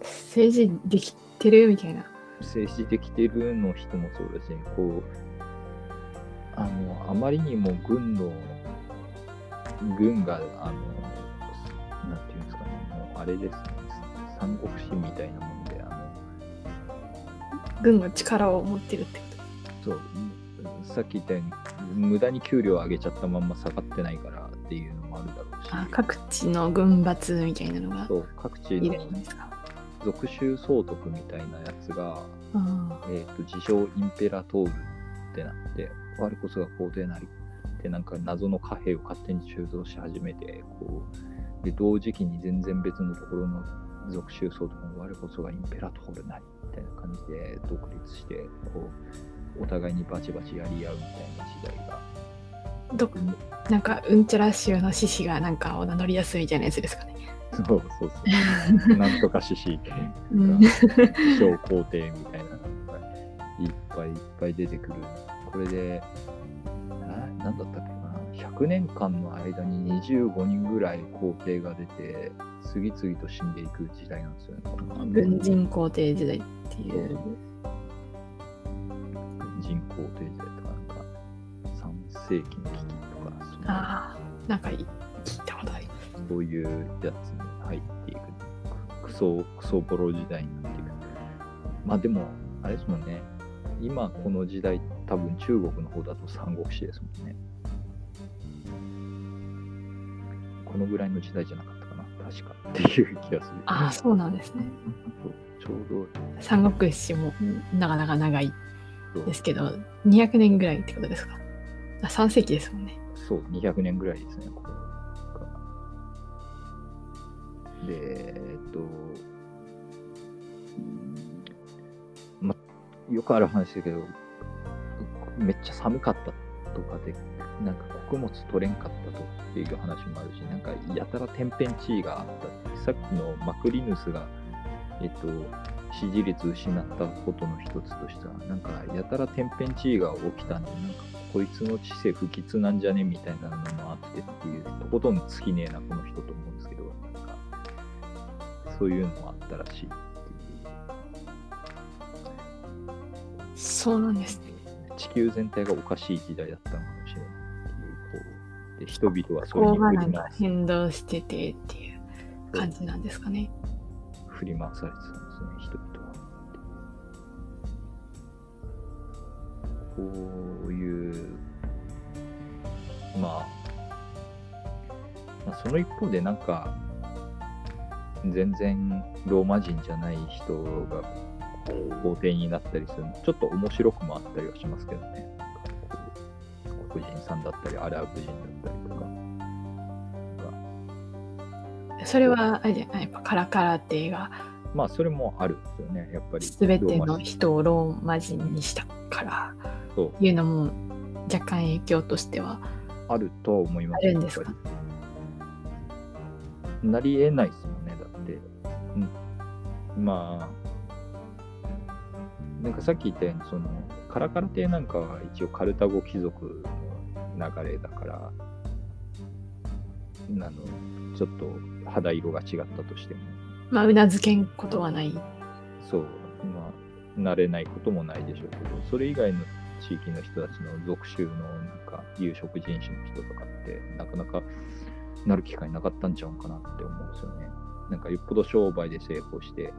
政治できてるみたいな。政治できてるの人もそうだし、こう、あの、あまりにも軍の、軍が、あの、なんていうんですかね、もうあれですね、三国志みたいなもんで、あの、軍が力を持ってるってこそう、さっき言ったように、無駄に給料上げちゃったまんま下がってないからっていうのもあるだろうし。各地の軍閥みたいなのがそう各地の属州総督みたいなやつが、あえー、と自称インペラトールってなって、我こそが皇帝なりってなんか謎の貨幣を勝手に鋳造し始めて、こう、で、同時期に全然別のところの属州総督の我こそがインペラトールなりみたいな感じで独立して、こう、お互いにバチバチやり合うみたいな時代が。あどなんかうんちゃら州の獅子がなんかお名乗りやすいみたいなやつですかね。そうそうそう。なんとか獅子うん自称皇帝みたいなのがいっぱいいっぱい出てくる。これで、ななんだったっけな、100年間の間に25人ぐらい皇帝が出て、次々と死んでいく時代なんですよね。軍人皇帝時代っていう。軍人皇帝時代とか、なんか、3世紀の危機とか、そのああ、なんかい聞いたことあります。そういうやつに入っていく。クソ、クソボロ時代になっていく。まあでも、あれですもんね。今この時代、多分中国の方だと三国志ですもんね。このぐらいの時代じゃなかったかな。確かっていう気がする。ああ、そうなんですね。ちょうど三国志もなかなか長いですけど、200年ぐらいってことですか？あ ?3 世紀ですもんね。そう、200年ぐらいですね、これが。で、えっと、ま、よくある話だけど、めっちゃ寒かったとかで、なんか穀物取れんかったとっていう話もあるし、なんかやたら天変地異があったって、さっきのマクリヌスが、えっと、支持率失ったことの一つとしては、なんかやたら天変地異が起きたんで、なんかこいつの知性不吉なんじゃねみたいなのもあってっていう、とことん尽きねえな、この人と思うんですけど、なんか、そういうのもあったらしいっていう。そうなんです。ね。地球全体がおかしい時代だったのかもしれない。ってい。う、こう、で、人々はそうがなんか回す変動しててってい。う感じなんですかね。振り回されてたんですね、人々は。こういう、まあ、まあ、その一方でなんか、全然ローマ人じゃない人が皇帝になったりするのちょっと面白くもあったりはしますけどね。黒人さんだったり、アラブ人だったりそれは、あれじゃない、やっぱカラカラテがまあ、それもあるんですよね、やっぱり。全ての人人をローマ人にしたから。そう。いうのも若干影響としては。あるとは思います。あるんですか？なり得ないですもんね、だって。うん、まあ、なんかさっき言ったように、その、カラカラ帝なんかは一応カルタゴ貴族の流れだから、あの、ちょっと肌色が違ったとしても、まあうなずけんことはない。そう、まあ、慣れないこともないでしょうけど、それ以外の地域の人たちの属州のなんか有色人種の人とかって、なかなかなる機会なかったんちゃうかなって思うんですよね。なんかよっぽど商売で成功して、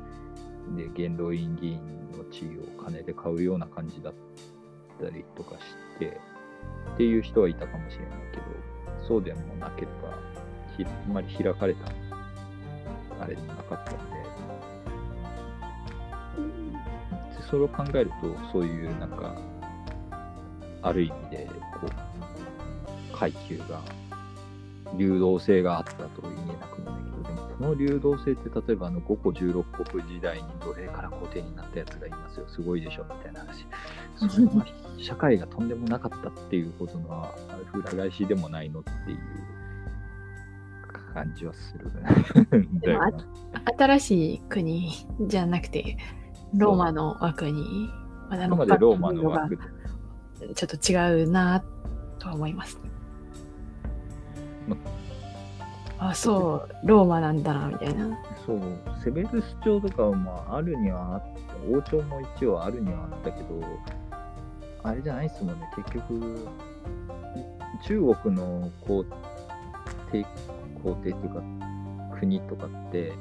で、元老院議員の地位を金で買うような感じだったりとかして、っていう人はいたかもしれないけど、そうでもなければ、ひあんまり開かれたあれでもなかったんで、でそれを考えると、そういうなんか、ある意味で、こう、階級が、流動性があったと言えなくもないけど、でもこの流動性って、例えばあの5個16国時代に奴隷から皇帝になったやつがいますよ、すごいでしょ、みたいな話。それは社会がとんでもなかったっていうことのは、裏返しでもないのっていう感じはする。でもあ新しい国じゃなくてローマの枠にまだローマの枠でちょっと違うなとは思います。あそうローマなんだなみたいな。そう、セベルス朝とかはまああるにはあった、王朝も一応あるにはあったけど、あれじゃないっすもんね、結局、中国の皇帝、皇帝っていうか、国とかって、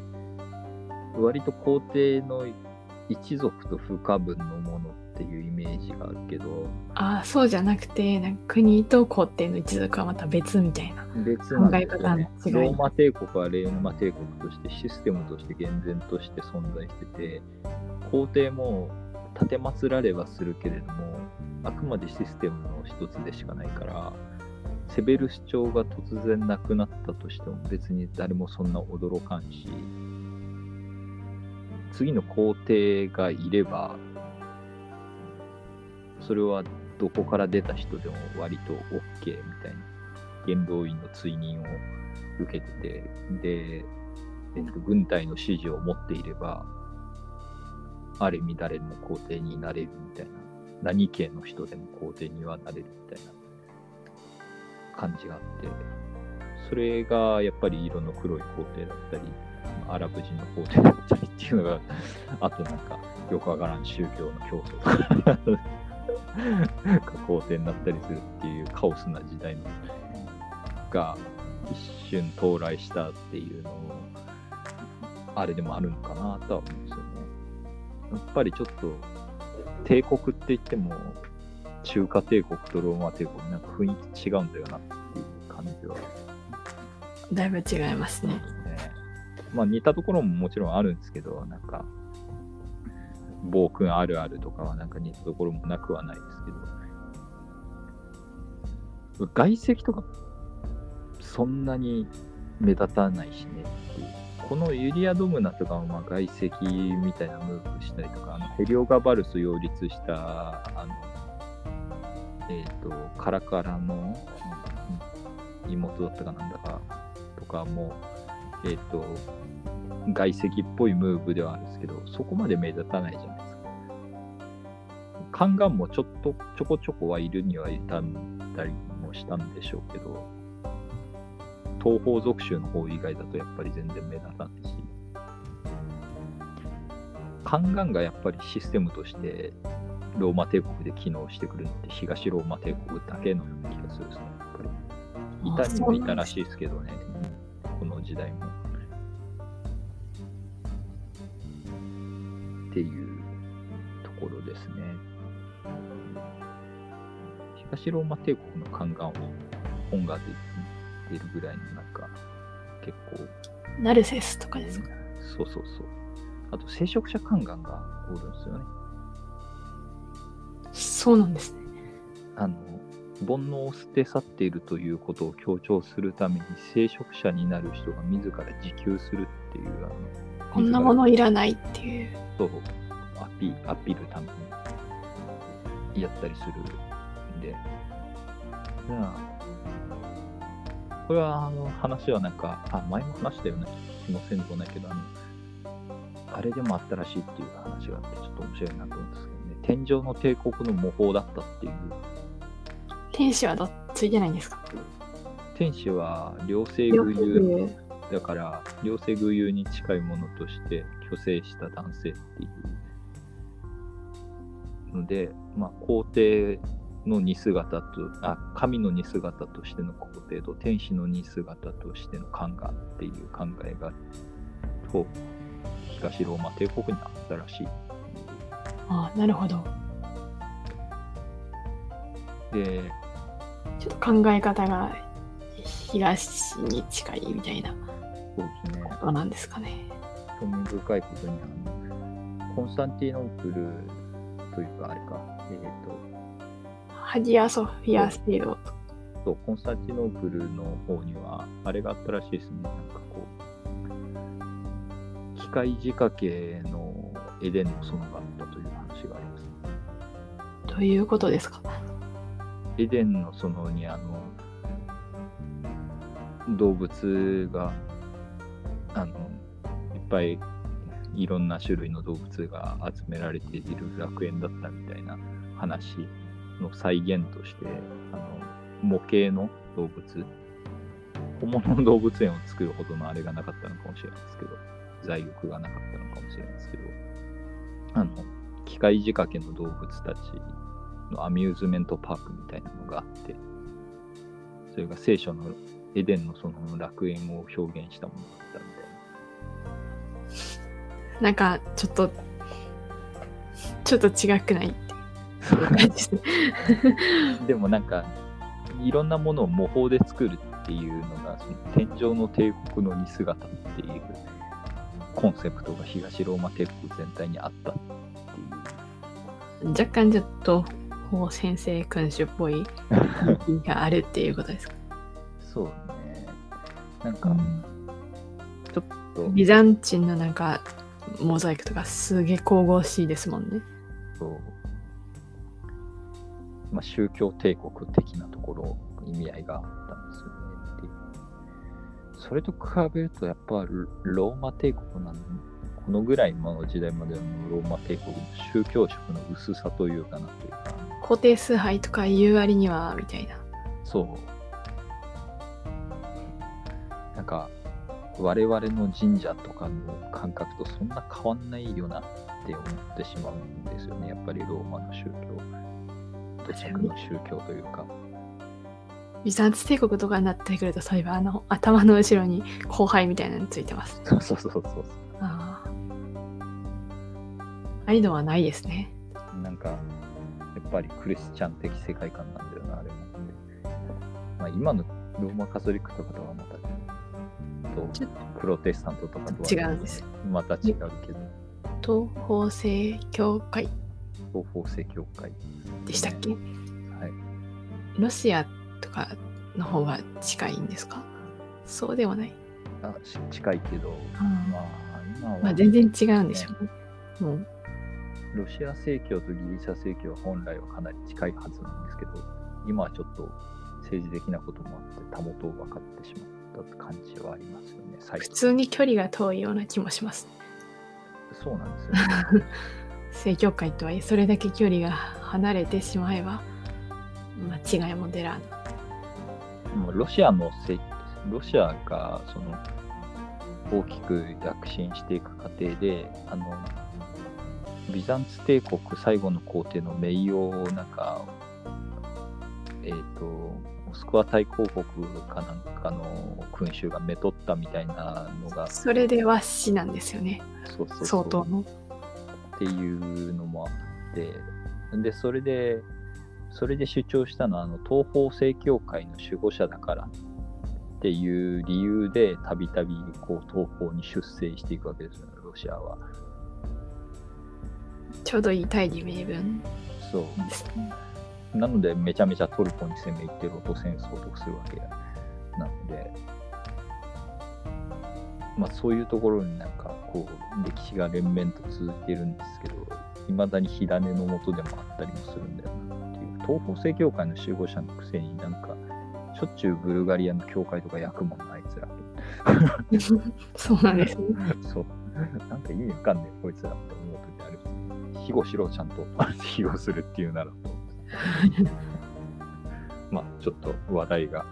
割と皇帝の一族と不可分のものっていうイメージがあるけど、あそうじゃなくてなんか国と皇帝の一族はまた別みたいな。別なんですよね。考え方の違いローマ帝国はレーマ帝国としてシステムとして厳然として存在してて、皇帝も立て祀られはするけれども、あくまでシステムの一つでしかないから、セベルス朝が突然なくなったとしても別に誰もそんな驚かんし、次の皇帝がいれば、それはどこから出た人でも割と OK みたいな。元老院の追認を受けてて、で、えっと、軍隊の指示を持っていれば、ある意味誰も皇帝になれるみたいな、何系の人でも皇帝にはなれるみたいな感じがあって、それがやっぱり色の黒い皇帝だったり、アラブ人の皇帝だったりっていうのが、あとなんかよくわからん宗教の競争とかが皇帝になったりするっていうカオスな時代のが一瞬到来したっていうのを、あれでもあるのかなとは思うんですよね。やっぱりちょっと帝国って言っても中華帝国とローマ帝国なんか雰囲気違うんだよなっていう感じは、ね、だいぶ違いますね。まあ似たところももちろんあるんですけど、なんか暴君あるあるとかはなんか似たところもなくはないですけど、外籍とかそんなに目立たないしね。このユリア・ドムナとかもまあ外籍みたいなムーブしたりとか、あのヘリオガバルス擁立した、あの、えっ、と、カラカラの、妹だったかなんだかとかも、えっ、と、外籍っぽいムーブではあるんですけど、そこまで目立たないじゃないですか。カンガンもちょっとちょこちょこはいるにはいたんだりもしたんでしょうけど、東方属州の方以外だとやっぱり全然目立たないし、カンガンがやっぱりシステムとしてローマ帝国で機能してくるのって東ローマ帝国だけのような気がするんですね、やっぱり。いたにもいたらしいですけどね、この時代も。っていうところですね。東ローマ帝国の宦官は本が出るぐらいのなんか結構、ナルセスとかですか？そうそうそう。あと聖職者宦官がおるんですよね。そうなんですね。あの、煩悩を捨て去っているということを強調するために聖職者になる人が自ら自給するっていう、あの、こんなものいらないっていう。そうアピアピールためにやったりするんで、じゃあ、これはあの話はなんか、あ、前も話したような気もせんでもないけど、あの、あれでもあったらしいっていう話があって、ちょっと面白いなと思うんですけどね、天上の帝国の模倣だったっていう、天使はどっついてないんですか？天使は両性両具有国だから、両性具有に近いものとして虚勢した男性っていうので、まあ、皇帝の似姿と、あ、神の似姿としての皇帝と天使の似姿としての宦官っていう考えが、と、東ローマ帝国にあったらしい。あなるほど。で、ちょっと考え方が東に近いみたいなそうですね。ことなんですかね。興味深いことにあの、コンスタンティノープルというか、あれか、えっ、と、ハギアソフィア制度とそう、コンスタンティノープルの方には、あれがあったらしいですね。なんかこう、機械仕掛けのエデンの園があったという話があります。ということですか。エデンの園に、あの、動物が、ぱいいろんな種類の動物が集められている楽園だったみたいな話の再現として、あの、模型の動物、本物の動物園を作るほどのあれがなかったのかもしれないですけど、財力がなかったのかもしれないですけど、あの、機械仕掛けの動物たちのアミューズメントパークみたいなのがあって、それが聖書のエデンのその楽園を表現したものだったみたいな。なんかちょっとちょっと違くない？っていう感じでもなんか、いろんなものを模倣で作るっていうのが、その天上の帝国の似姿っていうコンセプトが東ローマ帝国全体にあったっていう。若干ちょっと法先生君主っぽい意味があるっていうことですか？そうね。なんか、ちょっと、ビザンチンのなんかモザイクとかすげえ神々しいですもんね。そうまあ、宗教帝国的なところ、意味合いがあったんですよねっていう。それと比べると、やっぱロローマ帝国なのに、このぐらいの時代までのローマ帝国の宗教色の薄さというかなというか、固定崇拝とか言う割にはみたいな。そう。我々の神社とかの感覚とそんな変わんないよなって思ってしまうんですよね。やっぱりローマの宗教、土着の宗教というか。ビザンツ帝国とかになってくると、そういえばあの頭の後ろに後輩みたいなのついてます。そうそうそうそう。ああ。ああいうのはないですね。なんか、やっぱりクリスチャン的世界観なんだよな、あれも。まあ、今のローマカトリックとかとはまた、とプロテスタントとかとは違うんです。また違うけど、東方正教会東方正教会。でしたっけ？はい。ロシアとかの方が近いんですか？そうではない。あし近いけど、うんまあ、今は、まあ、全然違うんでしょうね。もうロシア正教とギリシャ正教は本来はかなり近いはずなんですけど、今はちょっと政治的なこともあって、たもとを分かってしまった感じはありますよね、最普通に距離が遠いような気もします。そうなんですよね。(laughs) 正教会とはいえそれだけ距離が離れてしまえば間違いも出らん。もうロシアのせロシアがその大きく躍進していく過程であのビザンツ帝国最後の皇帝の名誉をなんかえっ、とモスクワ大公国かなんかの君主がめとったみたいなのがそれで和紙なんですよね。そうそうそう相当の。っていうのもあって、で、それで、それで主張したのは、あの東方正教会の守護者だからっていう理由で、たびたびこう東方に出征していくわけですよね、ロシアは。ちょうどいい大義名分そう。ですね。なので、めちゃめちゃトルコに攻め入ってロト戦争とかするわけなので、まあそういうところになんかこう歴史が連綿と続いているんですけど、いまだに火種のもとでもあったりもするんだよなっていう、東方正教会の守護者のくせになんか、しょっちゅうブルガリアの教会とか焼くもんな、あいつら。(laughs) そうなんですね。(laughs) そう。なんか意味わかんねえ、こいつらって思う時ある。庇護しろ、ちゃんと。(laughs) 庇護するっていうならと。(laughs) まあ、ちょっと話題が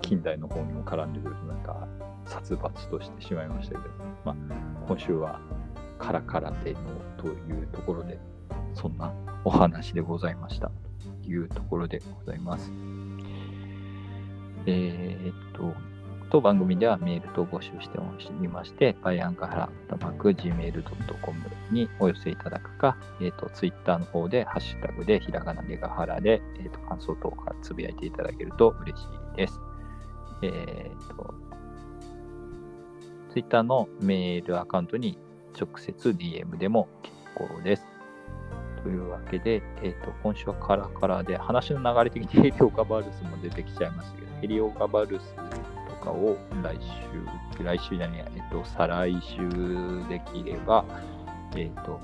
近代の方にも絡んでくると、なんか殺伐としてしまいましたけど、まあ、今週はカラカラテのというところで、そんなお話でございましたというところでございます。えーっと、当番組ではメールと募集しておりまして、バイアンカハラとマク Gmail.com にお寄せいただくか、えっ、と、ツイッターの方で、ハッシュタグで、ひらがなでがはらで、えっ、と、感想等かつぶやいていただけると嬉しいです。えっ、と、ツイッターのメールアカウントに直接 DM でも結構です。というわけで、えっ、と、今週はカラカラで、話の流れ的にヘリオガバルスも出てきちゃいましたけど、ヘリオガバルスかを来週、来週じゃねえや、えっと、再来週できれば、えっと、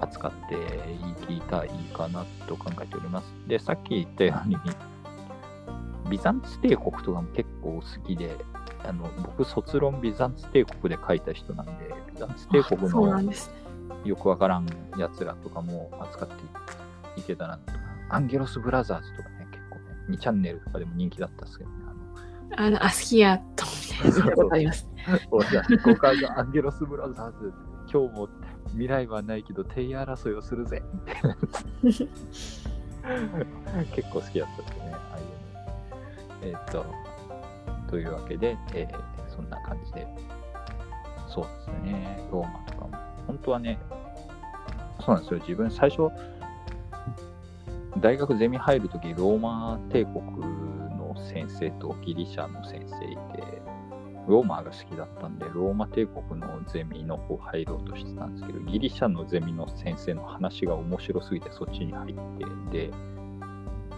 扱っていきたいかなと考えております。で、さっき言ったように、ビザンツ帝国とかも結構好きで、あの僕、卒論ビザンツ帝国で書いた人なんで、ビザンツ帝国の。よくわからんやつらとかも扱っていけたらなと、アンゲロスブラザーズとかね、結構ね、2チャンネルとかでも人気だったんですけど、あの、アスキアとみたいなことあります。おじゃあ、こからアンゲロスブラザーズ、今日も未来はないけど、手争いをするぜみたいな結構好きだったですね、ああいうの。えーと、というわけで、えーそんな感じで、そうですね、ローマとかも。本当はね、そうなんですよ、自分最初、大学ゼミ入るとき、ローマ帝国先生とギリシャの先生いて、ローマが好きだったんで、ローマ帝国のゼミの方入ろうとしてたんですけど、ギリシャのゼミの先生の話が面白すぎてそっちに入って、で、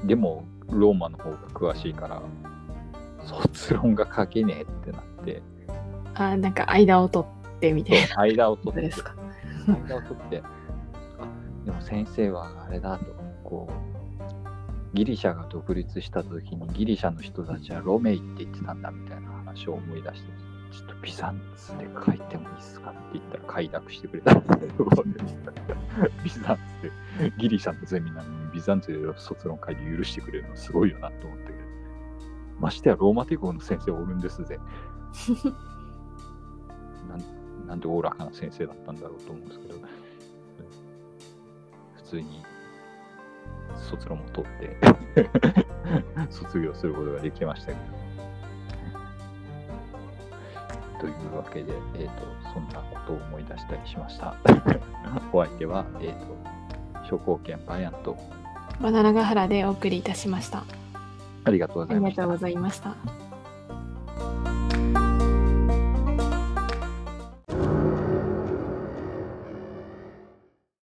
でもローマの方が詳しいから、卒論が書けねえってなって、あ、なんか間を取ってみたいな。間を取って。です、か？間を取って、(laughs) あでも先生はあれだと、こう、ギリシャが独立した時にギリシャの人たちはロメイって言ってたんだみたいな話を思い出して、ちょっとビザンツで書いてもいいですかって言ったら快諾してくれたんですけど、ビザンツで、ギリシャのゼミなのにビザンツで卒論書いて許してくれるのすごいよなと思って、ましてやローマ帝国の先生おるんですぜ。なんでおおらかな先生だったんだろうと思うんですけど、普通に卒論も取って (laughs) 卒業することができましたけど。というわけで、えーと、そんなことを思い出したりしました。(laughs) お相手は、えーと、商工研バイアンとバナナガハラでお送りいたしました。ありがとうございました。ありがとうございました。